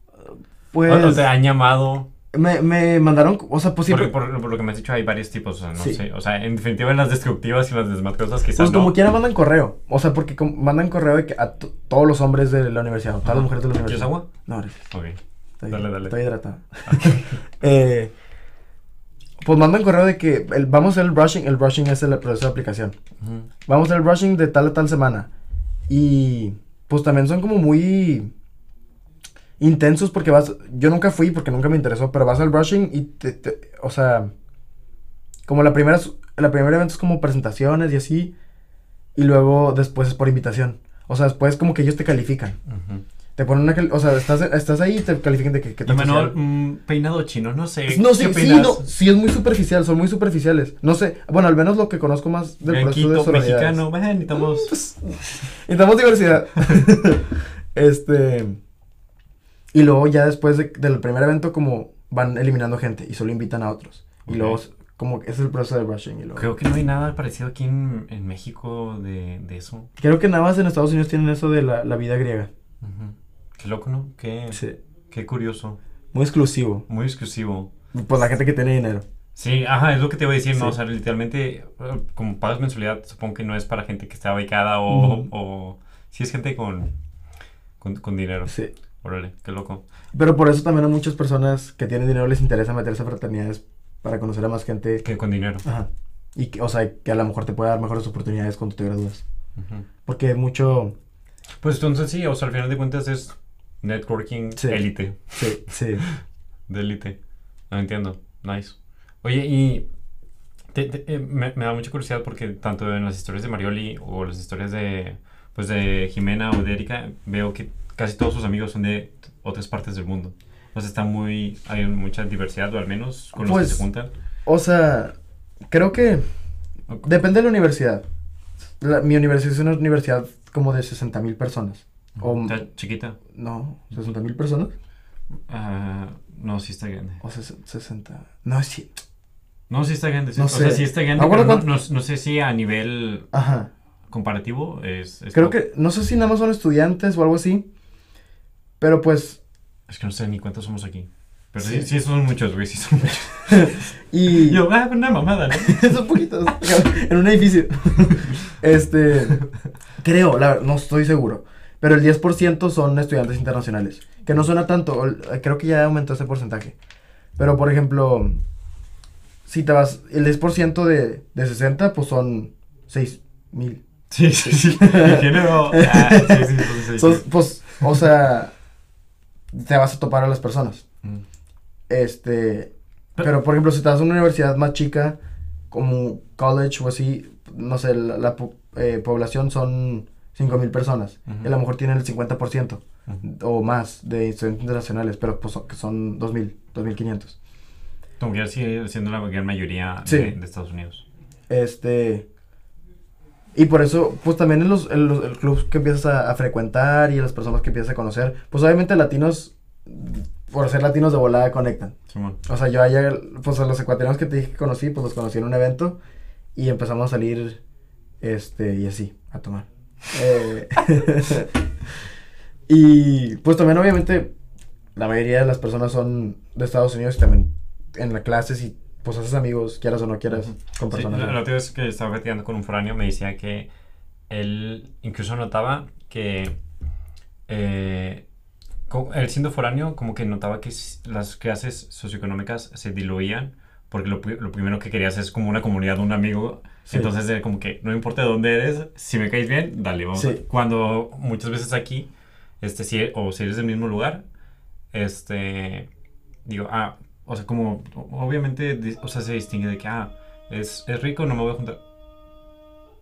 [SPEAKER 2] Pues
[SPEAKER 1] o, o te han llamado?
[SPEAKER 2] Me, me mandaron, o sea, pues
[SPEAKER 1] por, por lo que me has dicho hay varios tipos, o sea, no
[SPEAKER 2] Sí.
[SPEAKER 1] sé. O sea, en definitiva en las destructivas y las desmatrosas quizás
[SPEAKER 2] pues
[SPEAKER 1] no.
[SPEAKER 2] como quiera mandan correo, o sea, porque mandan correo de que a to- todos los hombres de la universidad, o todas las mujeres de la
[SPEAKER 1] ¿Quieres
[SPEAKER 2] universidad.
[SPEAKER 1] agua?
[SPEAKER 2] No, gracias.
[SPEAKER 1] Ok.
[SPEAKER 2] Estoy,
[SPEAKER 1] Dale, dale.
[SPEAKER 2] estoy hidratado. Eh, pues mandan correo de que el- vamos a hacer el brushing. El brushing es el proceso de aplicación. Vamos a hacer el brushing de tal a tal semana. Y pues también son como muy intensos porque vas. Yo nunca fui porque nunca me interesó, pero vas al brushing y te. te- o sea, como la primera. La primera evento es como presentaciones y así. Y luego después es por invitación. O sea, después como que ellos te califican. Te ponen una. O sea, estás, estás ahí y te califican de que. que tal
[SPEAKER 1] Manuel, mm, peinado chino, no sé.
[SPEAKER 2] No,
[SPEAKER 1] ¿qué
[SPEAKER 2] sí, sí, no, sí es muy superficial, son muy superficiales. No sé, bueno, al menos lo que conozco más del proceso de
[SPEAKER 1] mexicano, bueno, necesitamos...
[SPEAKER 2] Necesitamos diversidad. este. Y luego ya después de- del primer evento como van eliminando gente y solo invitan a otros. Y luego como es el proceso de brushing y luego...
[SPEAKER 1] Creo que no hay nada parecido aquí en, en México de, de eso.
[SPEAKER 2] Creo que nada más en Estados Unidos tienen eso de la, la vida griega.
[SPEAKER 1] Qué loco, ¿no? Qué,
[SPEAKER 2] Sí.
[SPEAKER 1] qué curioso.
[SPEAKER 2] Muy exclusivo.
[SPEAKER 1] Muy exclusivo.
[SPEAKER 2] Pues la gente que tiene dinero.
[SPEAKER 1] Sí, ajá, es lo que te voy a decir, ¿no?
[SPEAKER 2] Sí.
[SPEAKER 1] O sea, literalmente, eh, como pagas mensualidad, supongo que no es para gente que está becada o,
[SPEAKER 2] Ujú.
[SPEAKER 1] o si es gente con, con, con dinero.
[SPEAKER 2] Sí.
[SPEAKER 1] Órale, qué loco.
[SPEAKER 2] Pero por eso también a muchas personas que tienen dinero les interesa meterse a fraternidades para conocer a más gente.
[SPEAKER 1] Que con dinero.
[SPEAKER 2] Ajá. Y que, o sea, que a lo mejor te puede dar mejores oportunidades cuando te gradúas.
[SPEAKER 1] Ujú.
[SPEAKER 2] Porque mucho...
[SPEAKER 1] Pues entonces sí, o sea, al final de cuentas es networking
[SPEAKER 2] Sí.
[SPEAKER 1] élite,
[SPEAKER 2] Sí, sí.
[SPEAKER 1] de élite. No entiendo. Nice. Oye, y te- te- eh, me, me da mucha curiosidad porque tanto en las historias de Marioli o las historias de, pues de Jimena o de Erika, veo que casi todos sus amigos son de otras partes del mundo. O sea, está muy, hay mucha diversidad, o al menos con los
[SPEAKER 2] Pues,
[SPEAKER 1] que se juntan.
[SPEAKER 2] O sea, creo que depende de la universidad. La- mi universidad es una universidad como de 60 mil personas. O,
[SPEAKER 1] ¿Está chiquita?
[SPEAKER 2] no, 60 mil personas.
[SPEAKER 1] Ah, no, sí está grande.
[SPEAKER 2] O ses- 60. No, sí.
[SPEAKER 1] No, sí está grande. sí.
[SPEAKER 2] No
[SPEAKER 1] o sea,
[SPEAKER 2] sé.
[SPEAKER 1] sí está grande, pero no,
[SPEAKER 2] cuánto-
[SPEAKER 1] no- no sé si a nivel
[SPEAKER 2] Ajá.
[SPEAKER 1] comparativo es... es
[SPEAKER 2] Creo
[SPEAKER 1] poco.
[SPEAKER 2] que, no sé si nada más son estudiantes o algo así. Pero pues,
[SPEAKER 1] Es que no sé ni cuántos somos aquí. Pero
[SPEAKER 2] Sí.
[SPEAKER 1] sí, sí, son muchos, güey, sí son muchos.
[SPEAKER 2] y...
[SPEAKER 1] Yo, ah, una mamada, ¿no?
[SPEAKER 2] Son poquitos. en un edificio. este. Creo, la, no estoy seguro. Pero el 10% son estudiantes internacionales. Que no suena tanto. Creo que ya aumentó ese porcentaje. Pero por ejemplo. Si te vas. El 10% de, de 60, pues son 6 mil.
[SPEAKER 1] Sí, sí, sí. El género. Ah, sí, sí, entonces sí,
[SPEAKER 2] Son-
[SPEAKER 1] sí.
[SPEAKER 2] Pues, o sea. Te vas a topar a las personas.
[SPEAKER 1] Mm.
[SPEAKER 2] Este. Pero, por ejemplo, si vas a una universidad más chica, como college o así, no sé, la, la eh, población son 5.000 personas.
[SPEAKER 1] Ujú.
[SPEAKER 2] Y a lo mejor tienen el 50%
[SPEAKER 1] Ujú.
[SPEAKER 2] o más de estudiantes internacionales, pero pues son, que son 2.000, 2.500.
[SPEAKER 1] Como que sigue siendo la gran mayoría
[SPEAKER 2] Sí.
[SPEAKER 1] de, de Estados Unidos.
[SPEAKER 2] Este. Y por eso, pues también en los, en los el club que empiezas a, a frecuentar y a las personas que empiezas a conocer, pues obviamente latinos, por ser latinos de volada, conectan. O sea, yo allá, pues a los ecuatorianos que te dije que conocí, pues los conocí en un evento y empezamos a salir, este, y así, a tomar. Eh, y pues también obviamente la mayoría de las personas son de Estados Unidos y también en las clases y pues haces amigos, quieras o no quieras, con
[SPEAKER 1] Sí,
[SPEAKER 2] personas. de-
[SPEAKER 1] la última vez que estaba platicando con un foráneo me decía que él incluso notaba que eh, él siendo foráneo como que notaba que las clases socioeconómicas se diluían porque lo, lo primero que querías es como una comunidad, un amigo.
[SPEAKER 2] Sí.
[SPEAKER 1] Entonces era como que no importa de dónde eres, si me caes bien, dale, vamos.
[SPEAKER 2] Sí.
[SPEAKER 1] Cuando muchas veces aquí, este, si, o si eres del mismo lugar, este, digo, ah, o sea, como, obviamente, o sea, se distingue de que, ah, es, es rico, no me voy a juntar,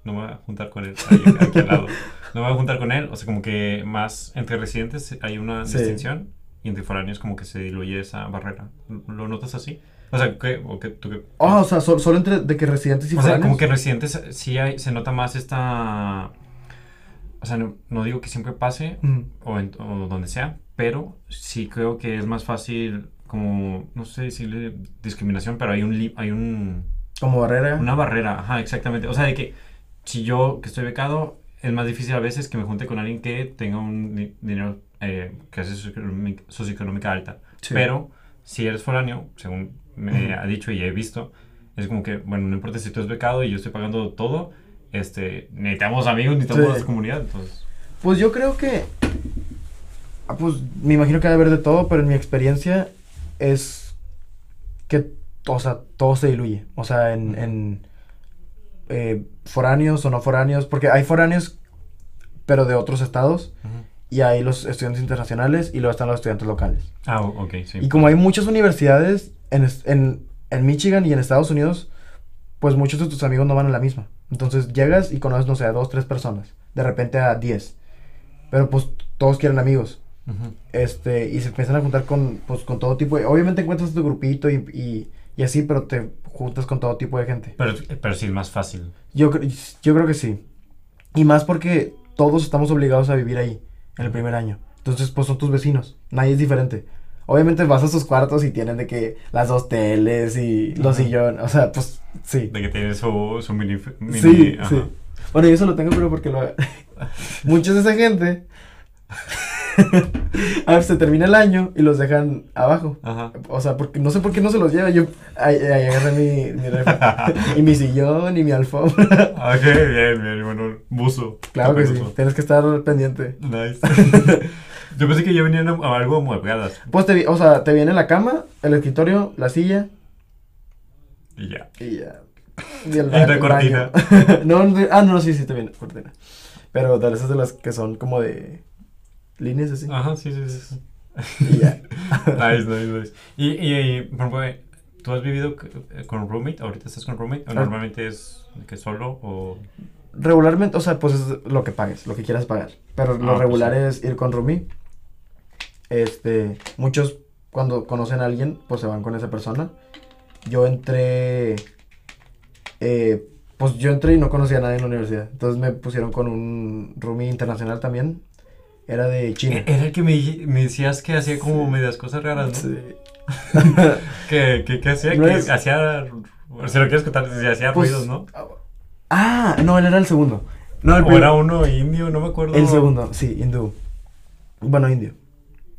[SPEAKER 1] no me voy a juntar con él, ahí, aquí al lado, no me voy a juntar con él, o sea, como que más entre residentes hay una
[SPEAKER 2] Sí.
[SPEAKER 1] distinción y entre foráneos como que se diluye esa barrera, ¿lo notas así? O sea, ¿qué, o qué, tú qué-
[SPEAKER 2] Oh, o sea, sol- solo entre de que residentes y
[SPEAKER 1] o sea, como que residentes sí hay, se nota más esta... O sea, no, no digo que siempre pase
[SPEAKER 2] Mm,
[SPEAKER 1] o, en- o donde sea, pero sí creo que es más fácil como, no sé decirle discriminación, pero hay un, hay un,
[SPEAKER 2] como barrera.
[SPEAKER 1] una barrera, ajá, exactamente. O sea, de que si yo que estoy becado, es más difícil a veces que me junte con alguien que tenga un di- dinero, eh, clase socioeconómica, socioeconómica alta.
[SPEAKER 2] Sí.
[SPEAKER 1] Pero si eres foráneo, según me
[SPEAKER 2] Ujú.
[SPEAKER 1] ha dicho y he visto, es como que, bueno, no importa si tú eres becado y yo estoy pagando todo, este, necesitamos amigos, necesitamos
[SPEAKER 2] Sí.
[SPEAKER 1] comunidad, entonces...
[SPEAKER 2] Pues yo creo que. ah, Pues me imagino que debe haber de todo, pero en mi experiencia es que, o sea, todo se diluye. O sea, en, en eh, foráneos o no foráneos, porque hay foráneos, pero de otros estados, y hay los estudiantes internacionales y luego están los estudiantes locales.
[SPEAKER 1] Ah, ok, sí.
[SPEAKER 2] Y como hay muchas universidades en, en, en Michigan y en Estados Unidos, pues muchos de tus amigos no van a la misma. Entonces llegas y conoces, no sé, a dos, tres personas. De repente a diez. Pero pues todos quieren amigos. Este, y se empiezan a juntar con, pues, con todo tipo de... Obviamente encuentras tu grupito y, y, y así, pero te juntas con todo tipo de gente.
[SPEAKER 1] Pero, pero sí es más fácil.
[SPEAKER 2] Yo, yo creo que sí. Y más porque todos estamos obligados a vivir ahí, en el primer año. Entonces, pues son tus vecinos. Nadie es diferente. Obviamente vas a sus cuartos y tienen de que las dos teles y los sillones. O sea, pues sí.
[SPEAKER 1] De que tiene su, su mini... mini
[SPEAKER 2] Sí,
[SPEAKER 1] ajá.
[SPEAKER 2] sí. Bueno, yo eso lo tengo, pero porque lo... Muchos de esa gente... a ver, se termina el año y los dejan abajo.
[SPEAKER 1] Ajá.
[SPEAKER 2] O sea, porque no sé por qué no se los lleva. Yo ahí, agarré mi, mi y mi sillón y mi alfombra.
[SPEAKER 1] Ok, bien, bien, bueno, buzo.
[SPEAKER 2] Claro que sí, tienes que estar pendiente.
[SPEAKER 1] Nice. Yo pensé que ya venían a, algo muebladas.
[SPEAKER 2] Pues te, vi- o sea, te viene la cama, el escritorio, la silla
[SPEAKER 1] Y ya.
[SPEAKER 2] y ya. Y el,
[SPEAKER 1] Y la cortina.
[SPEAKER 2] no, no, ah, no, sí, sí, te viene cortina. Pero de esas de las que son como de líneas así.
[SPEAKER 1] Ajá, sí, sí, sí.
[SPEAKER 2] Y ya.
[SPEAKER 1] nice, nice, nice. Y, y, y, por ejemplo, eh, ¿tú has vivido eh, con roommate? ¿Ahorita estás con roommate? ¿O
[SPEAKER 2] Ah.
[SPEAKER 1] normalmente es que solo o...?
[SPEAKER 2] Regularmente, o sea, pues es lo que pagues, lo que quieras pagar. Pero
[SPEAKER 1] Ah,
[SPEAKER 2] lo
[SPEAKER 1] pues
[SPEAKER 2] regular
[SPEAKER 1] sí.
[SPEAKER 2] es ir con roomie. Este, muchos cuando conocen a alguien, pues se van con esa persona. Yo entré, eh, pues yo entré y no conocía a nadie en la universidad. Entonces me pusieron con un roomie internacional también. Era de China.
[SPEAKER 1] E- Era el que me, me decías que hacía como
[SPEAKER 2] Sí.
[SPEAKER 1] medias cosas raras, ¿no?
[SPEAKER 2] Sí.
[SPEAKER 1] Que, que, que hacía,
[SPEAKER 2] No
[SPEAKER 1] que
[SPEAKER 2] es-
[SPEAKER 1] hacía... Si lo quieres contar, si hacía
[SPEAKER 2] Pues,
[SPEAKER 1] ruidos, ¿no?
[SPEAKER 2] Ah, no, él era el segundo. No, el
[SPEAKER 1] O era uno indio, no me acuerdo.
[SPEAKER 2] El segundo, sí, hindú. Bueno, indio.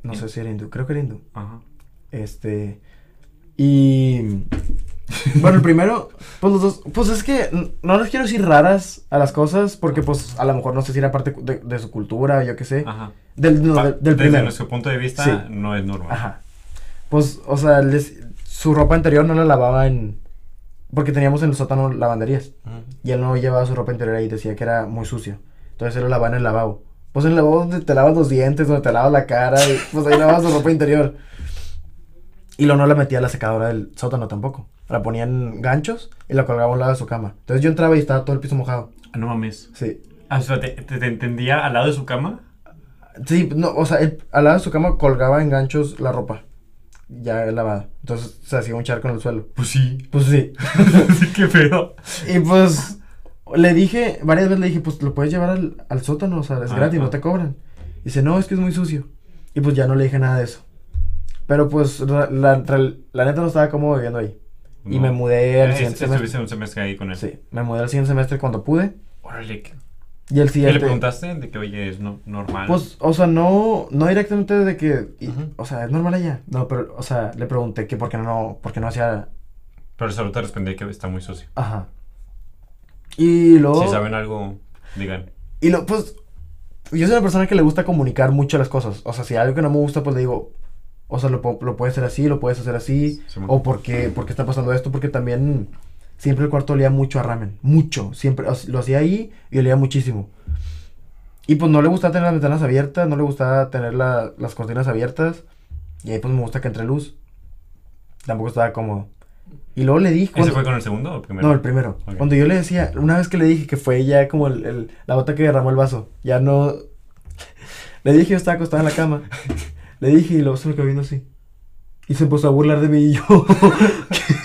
[SPEAKER 2] No sé si era hindú, creo que era hindú.
[SPEAKER 1] Ajá.
[SPEAKER 2] Este. Y. Bueno, el primero, pues los dos. Pues es que no les quiero decir raras a las cosas, porque pues a lo mejor no sé si era parte de, de su cultura, yo qué sé.
[SPEAKER 1] Ajá.
[SPEAKER 2] Del, no, del, del
[SPEAKER 1] Desde
[SPEAKER 2] primero.
[SPEAKER 1] nuestro punto de vista,
[SPEAKER 2] Sí.
[SPEAKER 1] no es normal.
[SPEAKER 2] Ajá. Pues, o sea, les- su ropa interior no la lavaba en. Porque teníamos en el sótano lavanderías. Y él no llevaba su ropa interior ahí y decía que era muy sucio. Entonces él lo lavaba en el lavabo. Pues en el lavabo donde te lavas los dientes, donde te lavas la cara, y pues ahí lavabas su ropa interior. Y luego no la metía a la secadora del sótano tampoco. La ponía en ganchos y la colgaba a un lado de su cama. Entonces yo entraba y estaba todo el piso mojado.
[SPEAKER 1] Ah, no mames.
[SPEAKER 2] Sí.
[SPEAKER 1] Ah, o sea, ¿te, te, te entendía al lado de su cama?
[SPEAKER 2] Sí, no, o sea, al lado de su cama colgaba en ganchos la ropa. Ya lavada. Entonces se hacía un charco en el suelo.
[SPEAKER 1] Pues sí.
[SPEAKER 2] Pues sí.
[SPEAKER 1] sí, qué feo.
[SPEAKER 2] Y pues le dije, varias veces le dije, pues lo puedes llevar al, al sótano, o sea, es
[SPEAKER 1] Ah,
[SPEAKER 2] gratis,
[SPEAKER 1] ah.
[SPEAKER 2] no te cobran. Y dice, no, es que es muy sucio. Y pues ya no le dije nada de eso. Pero pues la, la, la neta no estaba cómodo viviendo ahí. Y
[SPEAKER 1] No.
[SPEAKER 2] me mudé al
[SPEAKER 1] Eh,
[SPEAKER 2] siguiente semestre.
[SPEAKER 1] Estuviste un semestre ahí con él.
[SPEAKER 2] Sí, me mudé al siguiente semestre cuando pude.
[SPEAKER 1] Órale. ¿qué-
[SPEAKER 2] Y el
[SPEAKER 1] ¿Y
[SPEAKER 2] siguiente.
[SPEAKER 1] le preguntaste de que, oye, es no- normal?
[SPEAKER 2] Pues, o sea, no, no directamente de que, y- o sea, es normal allá. No, pero, o sea, le pregunté que por qué no, por qué no hacía,
[SPEAKER 1] Pero solo te respondí que está muy sucio.
[SPEAKER 2] ajá. Y luego,
[SPEAKER 1] Si saben algo, digan.
[SPEAKER 2] y lo, pues, yo soy una persona que le gusta comunicar mucho las cosas. O sea, si hay algo que no me gusta, pues le digo, o sea, lo, lo puedes hacer así, lo puedes hacer así, o por qué, por qué está pasando esto, porque también siempre el cuarto olía mucho a ramen, mucho, siempre, lo hacía ahí y olía muchísimo. Y pues no le gustaba tener las ventanas abiertas, no le gustaba tener la- las cortinas abiertas, y ahí pues me gusta que entre luz. Tampoco estaba cómodo. Y luego le dije...
[SPEAKER 1] ¿Ese fue con el segundo o primero?
[SPEAKER 2] no, el primero. Cuando yo le decía, una vez que le dije que fue ya como el, el- la gota que derramó el vaso, ya no... Le dije, yo estaba acostado en la cama. Le dije y se me quedó viendo así. Y se empezó a burlar de mí y yo...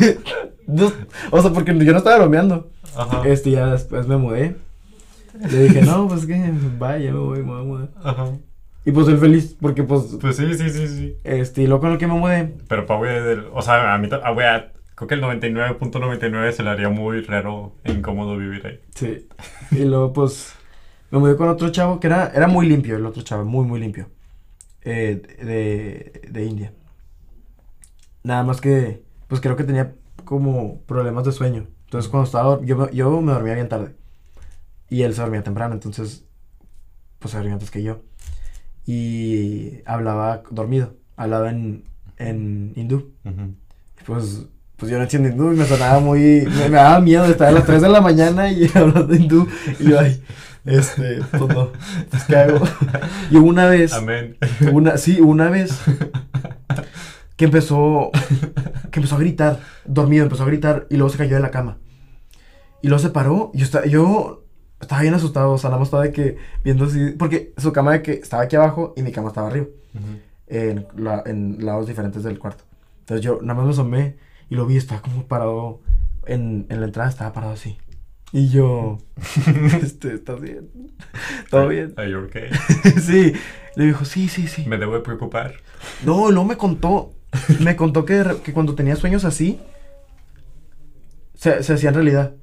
[SPEAKER 2] No, o sea, porque yo no estaba bromeando.
[SPEAKER 1] Ajá.
[SPEAKER 2] Este, ya después me mudé. Le dije, no, pues que, vaya, me voy, me voy a mudar.
[SPEAKER 1] Ajá.
[SPEAKER 2] Y pues él feliz, porque pues,
[SPEAKER 1] Pues sí, sí, sí, sí.
[SPEAKER 2] este, y luego con el que me mudé,
[SPEAKER 1] Pero para güey, del- o sea, a mí, a güey, creo que el 99.99 se le haría muy raro e incómodo vivir ahí.
[SPEAKER 2] Sí. Y luego, pues, me mudé con otro chavo que era, era muy limpio, el otro chavo, muy, muy limpio. Eh, de, de India. Nada más que, pues creo que tenía como problemas de sueño. Entonces, cuando estaba, yo, me- yo me dormía bien tarde. Y él se dormía temprano, entonces, pues se dormía antes que yo. Y hablaba dormido, hablaba en, en hindú. Pues, pues yo no entiendo hindú y me sonaba muy. Me, me daba miedo estar a las 3 de la mañana y hablando hindú. Y yo, ay, este, pues no, pues qué hago. Y hubo una vez,
[SPEAKER 1] Amén.
[SPEAKER 2] una, sí, una vez que empezó, que empezó a gritar, dormido, empezó a gritar y luego se cayó de la cama. Y luego se paró y yo, estaba, yo estaba bien asustado, o sea, nada más estaba de que viendo así, porque su cama de que estaba aquí abajo y mi cama estaba arriba en, la- en lados diferentes del cuarto. Entonces yo nada más me asomé y lo vi, estaba como parado en, en la entrada, estaba parado así. Y yo, este, ¿estás bien? ¿Todo bien?
[SPEAKER 1] Are you okay?
[SPEAKER 2] sí. Le dijo, sí, sí, sí.
[SPEAKER 1] Me debo de preocupar.
[SPEAKER 2] No, no me contó. Me contó que, que cuando tenía sueños así, se, se hacían realidad.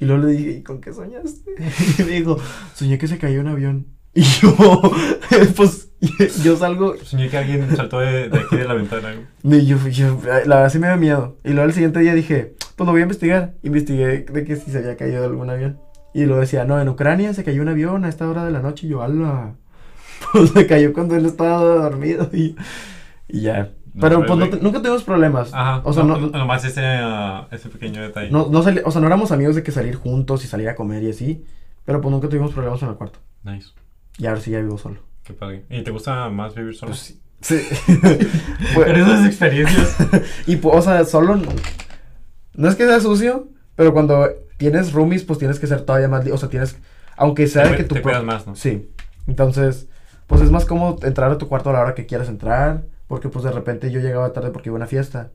[SPEAKER 2] Y luego le dije, ¿y con qué soñaste? Y me dijo, soñé que se cayó un avión. Y yo, pues, yo salgo.
[SPEAKER 1] Soñé que alguien saltó de, de aquí de la ventana.
[SPEAKER 2] Yo, yo, la verdad sí me da miedo. Y luego al siguiente día dije, pues lo voy a investigar. Investigué de que si se había caído algún avión. Y luego decía, no, en Ucrania se cayó un avión a esta hora de la noche. Y yo, ala. Pues se cayó cuando él estaba dormido y, y ya. Pero pues nunca tuvimos problemas.
[SPEAKER 1] Ajá. O sea, no, nomás ese, uh, ese pequeño detalle.
[SPEAKER 2] No, no o sea, no éramos amigos de que salir juntos y salir a comer y así. Pero pues nunca tuvimos problemas en el cuarto.
[SPEAKER 1] Nice.
[SPEAKER 2] Y ahora sí ya vivo solo.
[SPEAKER 1] Qué padre. ¿Y te gusta más vivir solo?
[SPEAKER 2] Pues sí. Sí.
[SPEAKER 1] pues, esas experiencias.
[SPEAKER 2] y pues, o sea, solo. No es que sea sucio, pero cuando tienes roomies, pues tienes que ser todavía más. O sea, tienes. Aunque sea que tú.
[SPEAKER 1] Te cuidas más, ¿no?
[SPEAKER 2] Sí. Entonces, pues es más cómodo entrar a tu cuarto a la hora que quieras entrar. Porque pues de repente yo llegaba tarde porque iba a una fiesta.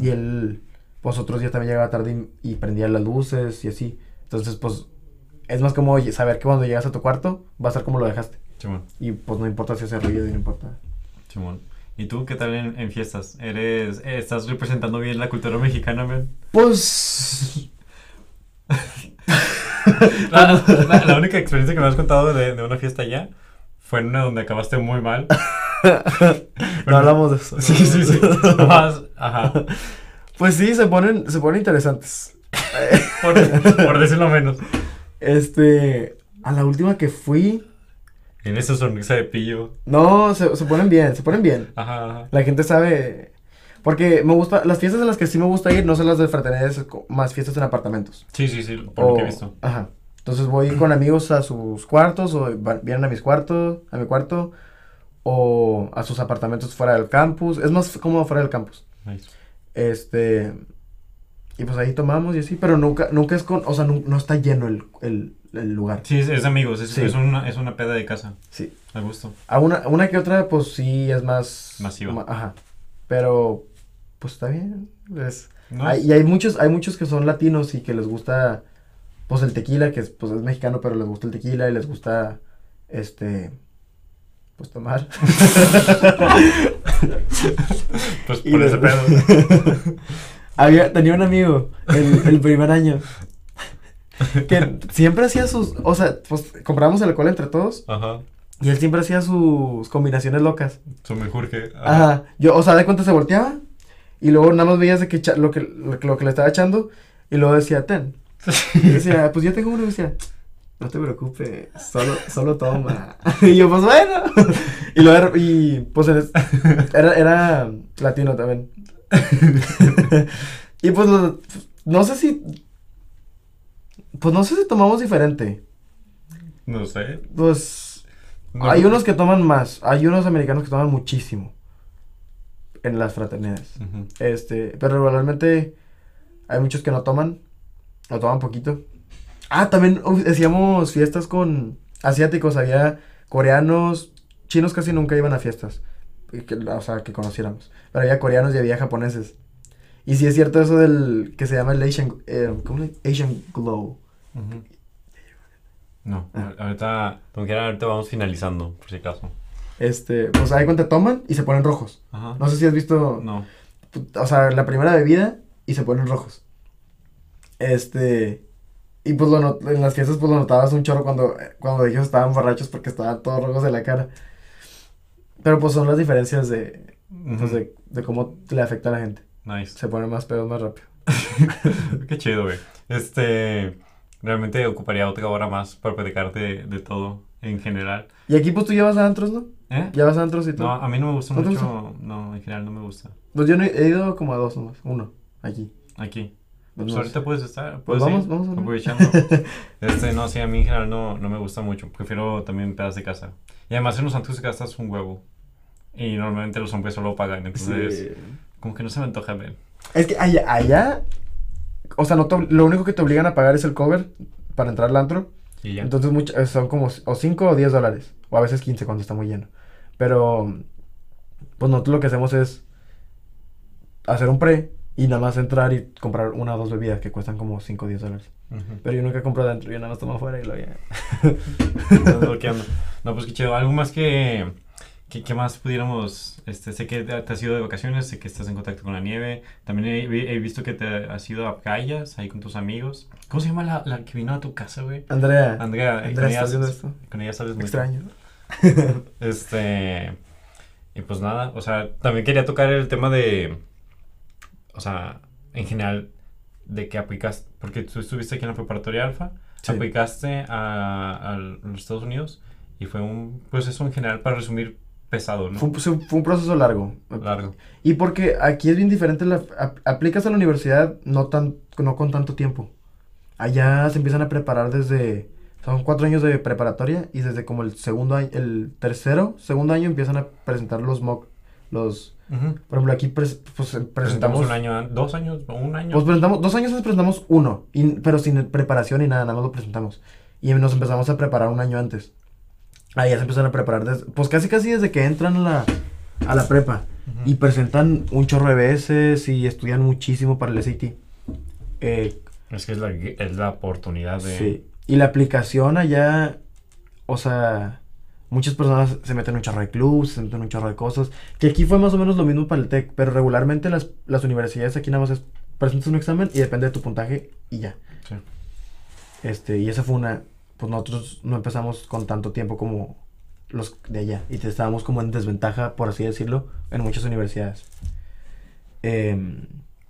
[SPEAKER 2] Y él, pues otros días también llegaba tarde y, prendía las luces y así. Entonces, pues es más como saber que cuando llegas a tu cuarto va a ser como lo dejaste. Y pues no importa si hace ruido y no importa.
[SPEAKER 1] Simón. ¿Y tú qué tal en, fiestas? ¿Eres, ¿Estás representando bien la cultura mexicana, man?
[SPEAKER 2] Pues...
[SPEAKER 1] la, única experiencia que me has contado de, de una fiesta allá fue en una donde acabaste muy mal.
[SPEAKER 2] no hablamos de eso.
[SPEAKER 1] Sí, sí, sí. ajá.
[SPEAKER 2] Pues sí, se ponen, se ponen interesantes.
[SPEAKER 1] por, por, decirlo menos.
[SPEAKER 2] Este, a la última que fui.
[SPEAKER 1] En esa sonrisa de pillo.
[SPEAKER 2] No, se, se ponen bien, se ponen bien.
[SPEAKER 1] Ajá, ajá.
[SPEAKER 2] La gente sabe. Porque me gusta, las fiestas en las que sí me gusta ir no son las de fraternidades, más fiestas en apartamentos.
[SPEAKER 1] Sí, sí, sí, por lo que he visto.
[SPEAKER 2] Ajá. Entonces voy con amigos a sus cuartos o vienen a mis cuartos, a mi cuarto o a sus apartamentos fuera del campus. Es más cómodo fuera del campus.
[SPEAKER 1] Nice.
[SPEAKER 2] Este. Y pues ahí tomamos y así, pero nunca, nunca es con. O sea, no, está lleno el, el, el, lugar.
[SPEAKER 1] Sí, es, es amigos, es, es, una, es una peda de casa.
[SPEAKER 2] Sí.
[SPEAKER 1] A gusto.
[SPEAKER 2] A una, una que otra, pues sí es más.
[SPEAKER 1] Masiva.
[SPEAKER 2] ajá. Pero, pues está bien. Es, y hay muchos, hay muchos que son latinos y que les gusta. Pues el tequila, que es, pues, es mexicano, pero les gusta el tequila y les gusta. Este pues tomar.
[SPEAKER 1] pues por ese pedo.
[SPEAKER 2] Había, tenía un amigo el, el primer año que siempre hacía sus, o sea, pues comprábamos el alcohol entre todos.
[SPEAKER 1] Ajá.
[SPEAKER 2] Y él siempre hacía sus combinaciones locas.
[SPEAKER 1] Su mejor que.
[SPEAKER 2] Ajá. Yo, o sea, de cuenta se volteaba y luego nada más veías de que lo que, lo, que le estaba echando y luego decía, ten. Y decía, pues yo tengo uno y decía, no te preocupes, solo, solo toma. y yo, pues bueno. y luego, y pues era, era latino también. y pues no sé si, pues no sé si tomamos diferente.
[SPEAKER 1] No sé.
[SPEAKER 2] Pues hay unos que toman más, hay unos americanos que toman muchísimo en las fraternidades. Este, pero regularmente hay muchos que no toman, o toman poquito. Ah, también hacíamos fiestas con asiáticos, había coreanos, chinos casi nunca iban a fiestas, que, o sea, que conociéramos, pero había coreanos y había japoneses. Y sí es cierto eso del que se llama el Asian, eh, ¿cómo Asian Glow.
[SPEAKER 1] No, ah. ahorita, como quiera, ahorita vamos finalizando, por si acaso.
[SPEAKER 2] Este, pues ahí cuando toman y se ponen rojos.
[SPEAKER 1] Ajá.
[SPEAKER 2] No sé si has visto.
[SPEAKER 1] No.
[SPEAKER 2] O sea, la primera bebida y se ponen rojos. Este. Y pues lo en las fiestas pues lo notabas un chorro cuando, cuando ellos estaban borrachos porque estaban todos rojos de la cara. Pero pues son las diferencias de, pues, de, de, cómo le afecta a la gente.
[SPEAKER 1] Nice.
[SPEAKER 2] Se ponen más pedos más rápido.
[SPEAKER 1] Qué chido, güey. Este, realmente ocuparía otra hora más para platicarte de, todo en general.
[SPEAKER 2] Y aquí pues tú llevas a antros, ¿no?
[SPEAKER 1] ¿Eh?
[SPEAKER 2] ¿Llevas a antros y todo?
[SPEAKER 1] No, a mí no me gusta mucho. No, en general no me gusta.
[SPEAKER 2] Pues yo he ido como a dos nomás. Uno, aquí.
[SPEAKER 1] Aquí. Pues ahorita puedes estar.
[SPEAKER 2] Pues vamos, vamos
[SPEAKER 1] aprovechando. este, no, sí, a mí en general no, no me gusta mucho. Prefiero también pedas de casa. Y además en los antros de casa es un huevo. Y normalmente los hombres solo pagan. Entonces, como que no se me antoja ver.
[SPEAKER 2] Es que allá, allá o sea, no lo único que te obligan a pagar es el cover para entrar al antro.
[SPEAKER 1] Y ya.
[SPEAKER 2] Entonces mucho, eh, son como o 5 o 10 dólares. O a veces 15 cuando está muy lleno. Pero, pues nosotros lo que hacemos es hacer un pre y nada más entrar y comprar una o dos bebidas que cuestan como 5 o 10 dólares. Pero yo nunca compro adentro, yo nada más tomo afuera y lo ya.
[SPEAKER 1] no, pues qué chido. Algo más que, que, más pudiéramos. Este, sé que te has ido de vacaciones, sé que estás en contacto con la nieve. También he, visto que te has ido a calles ahí con tus amigos. ¿Cómo se llama la, la que vino a tu casa, güey?
[SPEAKER 2] Andrea.
[SPEAKER 1] Andrea,
[SPEAKER 2] Andrea con, ella,
[SPEAKER 1] con ella sabes
[SPEAKER 2] Extraño.
[SPEAKER 1] este. Y pues nada, o sea, también quería tocar el tema de. O sea, en general, de que aplicas. Porque tú estuviste aquí en la preparatoria Alfa,
[SPEAKER 2] Sí.
[SPEAKER 1] aplicaste a, a los Estados Unidos y fue un proceso en general, para resumir, pesado, ¿no?
[SPEAKER 2] Fue, un- fue un proceso largo.
[SPEAKER 1] Largo.
[SPEAKER 2] Y porque aquí es bien diferente, la, ap- aplicas a la universidad no, tan, no con tanto tiempo. Allá se empiezan a preparar desde, son cuatro años de preparatoria y desde como el segundo año, el tercero, segundo año empiezan a presentar los mock, los, por ejemplo aquí pres- pues, presentamos,
[SPEAKER 1] Presentamos un año, dos años un año.
[SPEAKER 2] pues presentamos, dos años antes presentamos uno, y, pero sin preparación ni nada, nada más lo presentamos. Y nos empezamos a preparar un año antes. Ahí ya se empiezan a preparar, desde, pues casi casi desde que entran a la, a la prepa. Y presentan un chorro de veces y estudian muchísimo para el SAT. Eh,
[SPEAKER 1] Es que es la, es la oportunidad de...
[SPEAKER 2] sí. Y la aplicación allá, o sea, muchas personas se meten en un chorro de clubs, se meten en un chorro de cosas. Que aquí fue más o menos lo mismo para el TEC, pero regularmente las, las universidades aquí nada más es, presentas un examen y depende de tu puntaje y ya.
[SPEAKER 1] Sí.
[SPEAKER 2] Este, y esa fue una, pues nosotros no empezamos con tanto tiempo como los de allá. Y estábamos como en desventaja, por así decirlo, en muchas universidades. Em,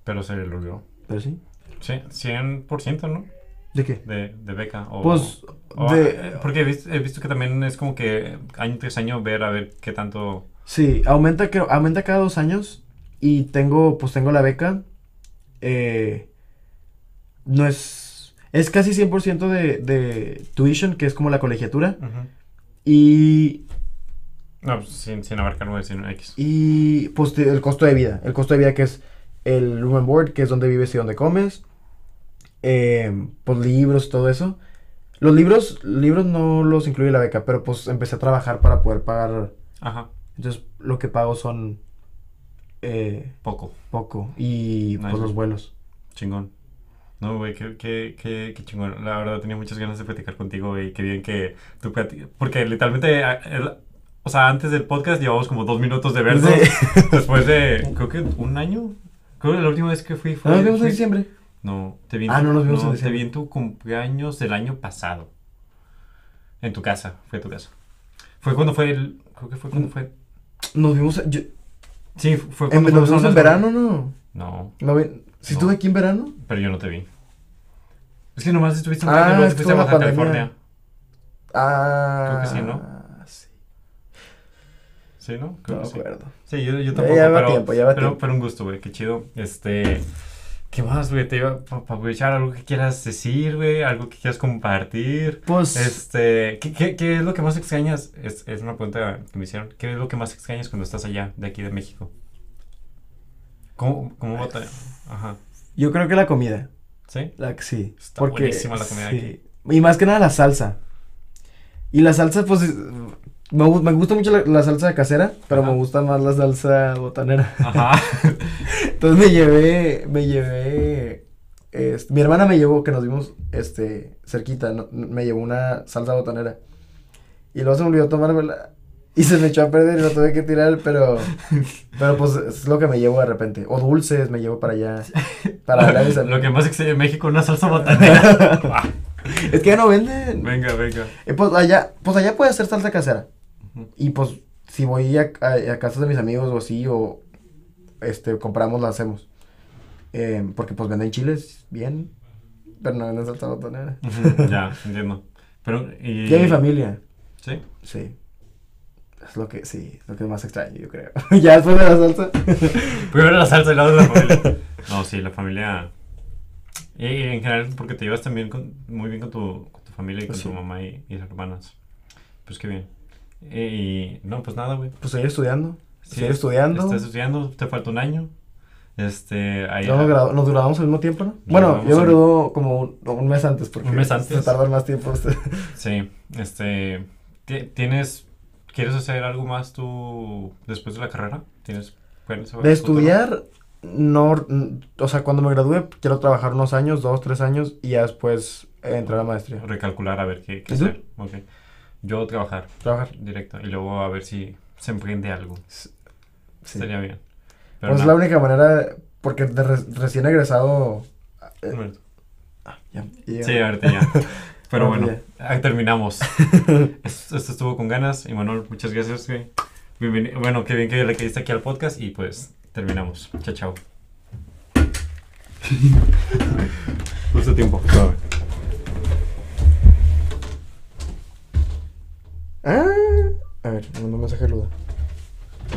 [SPEAKER 1] Pero se logró.
[SPEAKER 2] pero sí.
[SPEAKER 1] Sí, 100%, ¿no?
[SPEAKER 2] ¿De qué?
[SPEAKER 1] De, de beca. O,
[SPEAKER 2] Pues,
[SPEAKER 1] o-
[SPEAKER 2] de-
[SPEAKER 1] porque he visto, he visto que también es como que año tras año ver a ver qué tanto...
[SPEAKER 2] Sí, aumenta, creo, aumenta cada dos años y tengo, pues tengo la beca. eh, no es, es casi 100% de, de tuition, que es como la colegiatura. Y,
[SPEAKER 1] No, pues, sin, sin abarcar nueve, sino X.
[SPEAKER 2] y pues el costo de vida. El costo de vida que es el room and board, que es donde vives y donde comes. eh, pues libros, todo eso. Los libros, libros no los incluye la beca, pero pues empecé a trabajar para poder pagar.
[SPEAKER 1] Ajá,
[SPEAKER 2] Entonces lo que pago son eh,
[SPEAKER 1] poco.
[SPEAKER 2] poco y pues los vuelos.
[SPEAKER 1] Chingón. No, güey, qué, qué, qué, qué chingón. La verdad, tenía muchas ganas de platicar contigo, güey. Qué bien que tú plati- Porque literalmente, a- el- o sea, antes del podcast llevamos como dos minutos de vernos.
[SPEAKER 2] Sí.
[SPEAKER 1] Después de, creo que un año. Creo que la última vez que fui fue...
[SPEAKER 2] ¿No nos vimos en diciembre?
[SPEAKER 1] No, te vi en
[SPEAKER 2] Ah,
[SPEAKER 1] tu-
[SPEAKER 2] no nos vimos en
[SPEAKER 1] Te
[SPEAKER 2] diciembre.
[SPEAKER 1] vi en tu cumpleaños del año pasado. En tu casa, fue tu casa. Fue cuando fue el... Creo que fue cuando fue...
[SPEAKER 2] Nos vimos, yo,
[SPEAKER 1] Sí, fue
[SPEAKER 2] en,
[SPEAKER 1] cuando
[SPEAKER 2] nos
[SPEAKER 1] fuimos a
[SPEAKER 2] vimos en verano, ¿no?
[SPEAKER 1] No,
[SPEAKER 2] no vi- ¿Sí
[SPEAKER 1] No.
[SPEAKER 2] estuve aquí en verano?
[SPEAKER 1] pero yo no te vi. Es que nomás estuviste un
[SPEAKER 2] Ah,
[SPEAKER 1] a Baja
[SPEAKER 2] pandemia.
[SPEAKER 1] California.
[SPEAKER 2] Ah.
[SPEAKER 1] Creo que sí, ¿no?
[SPEAKER 2] sí.
[SPEAKER 1] Sí, ¿no? Creo
[SPEAKER 2] No
[SPEAKER 1] que sí.
[SPEAKER 2] acuerdo.
[SPEAKER 1] Sí, yo, yo tampoco,
[SPEAKER 2] ya va
[SPEAKER 1] pero,
[SPEAKER 2] tiempo, ya va
[SPEAKER 1] pero,
[SPEAKER 2] tiempo.
[SPEAKER 1] pero un gusto, güey, qué chido. Este, ¿qué más, güey? Te iba para aprovechar algo que quieras decir, güey, algo que quieras compartir.
[SPEAKER 2] Pues,
[SPEAKER 1] Este, ¿qué, qué, qué es lo que más extrañas? Es, es una pregunta que me hicieron. ¿Qué es lo que más extrañas cuando estás allá, de aquí de México? ¿Cómo, cómo Ajá,
[SPEAKER 2] yo creo que la comida.
[SPEAKER 1] ¿sí?
[SPEAKER 2] La, sí.
[SPEAKER 1] Está buenísima la comida
[SPEAKER 2] sí. Y más que nada la salsa. Y la salsa, pues, es- me, gu- me gusta mucho la, la salsa casera, pero
[SPEAKER 1] Ajá.
[SPEAKER 2] me gusta más la salsa botanera.
[SPEAKER 1] Ajá.
[SPEAKER 2] Entonces me llevé, me llevé, mi hermana me llevó, que nos vimos, este, cerquita, no- me llevó una salsa botanera. Y luego se me olvidó tomármela y se me echó a perder y la tuve que tirar, pero, pero pues es lo que me llevo de repente. O dulces me llevo para allá, para mis
[SPEAKER 1] lo que más extraño en México, una salsa botanera.
[SPEAKER 2] Es que ya no venden.
[SPEAKER 1] venga, venga.
[SPEAKER 2] Eh, pues allá, pues allá puede hacer salsa casera. Y pues si voy a, a, a casas de mis amigos o así, o este, compramos, la hacemos. Eh, porque pues venden chiles bien, pero no venden salsa botanera.
[SPEAKER 1] Ya, entiendo. Pero, y...
[SPEAKER 2] Mi familia,
[SPEAKER 1] ¿Sí?
[SPEAKER 2] sí. Es lo que, sí, es lo que más extraño, yo creo. ya después de la salsa.
[SPEAKER 1] Primero la salsa y luego la familia. No, sí, la familia. Y, en general, porque te llevas también con- muy bien con tu, con tu familia y con
[SPEAKER 2] Sí.
[SPEAKER 1] tu mamá y, y hermanas. Pues qué bien. Y, no, pues nada, güey.
[SPEAKER 2] Pues seguir estudiando.
[SPEAKER 1] Sí,
[SPEAKER 2] seguir estudiando.
[SPEAKER 1] Estás estudiando, te falta un año. Este, ahí.
[SPEAKER 2] Nos, gradu- nos graduamos al mismo tiempo, ¿no? Bueno, yo me
[SPEAKER 1] al-
[SPEAKER 2] graduó como un, un mes antes, porque
[SPEAKER 1] Un mes antes.
[SPEAKER 2] se tardan más tiempo ustedes.
[SPEAKER 1] Sí, este. ti- ¿Tienes. ¿Quieres hacer algo más tú después de la carrera? ¿Tienes planes
[SPEAKER 2] De estudiar, no, o sea, cuando me gradúe quiero trabajar unos años, dos, tres años, y ya después entrar a la maestría.
[SPEAKER 1] Recalcular a ver qué, qué hacer. Ok. Yo trabajar
[SPEAKER 2] Trabajar.
[SPEAKER 1] directo y luego a ver si se emprende algo.
[SPEAKER 2] Sí.
[SPEAKER 1] Estaría bien. Pero
[SPEAKER 2] Pues es la única manera, porque de re- recién egresado... eh, ah, ya, ya.
[SPEAKER 1] Sí, ahorita ya. Pero bueno, ahí terminamos. esto, esto estuvo con ganas. Y Manuel, muchas gracias, güey. Bienveni- bueno, qué bien que le caíste aquí al podcast y pues terminamos. Chao, chao. Justo tiempo.
[SPEAKER 2] Ah, a ver, un mensaje Luda.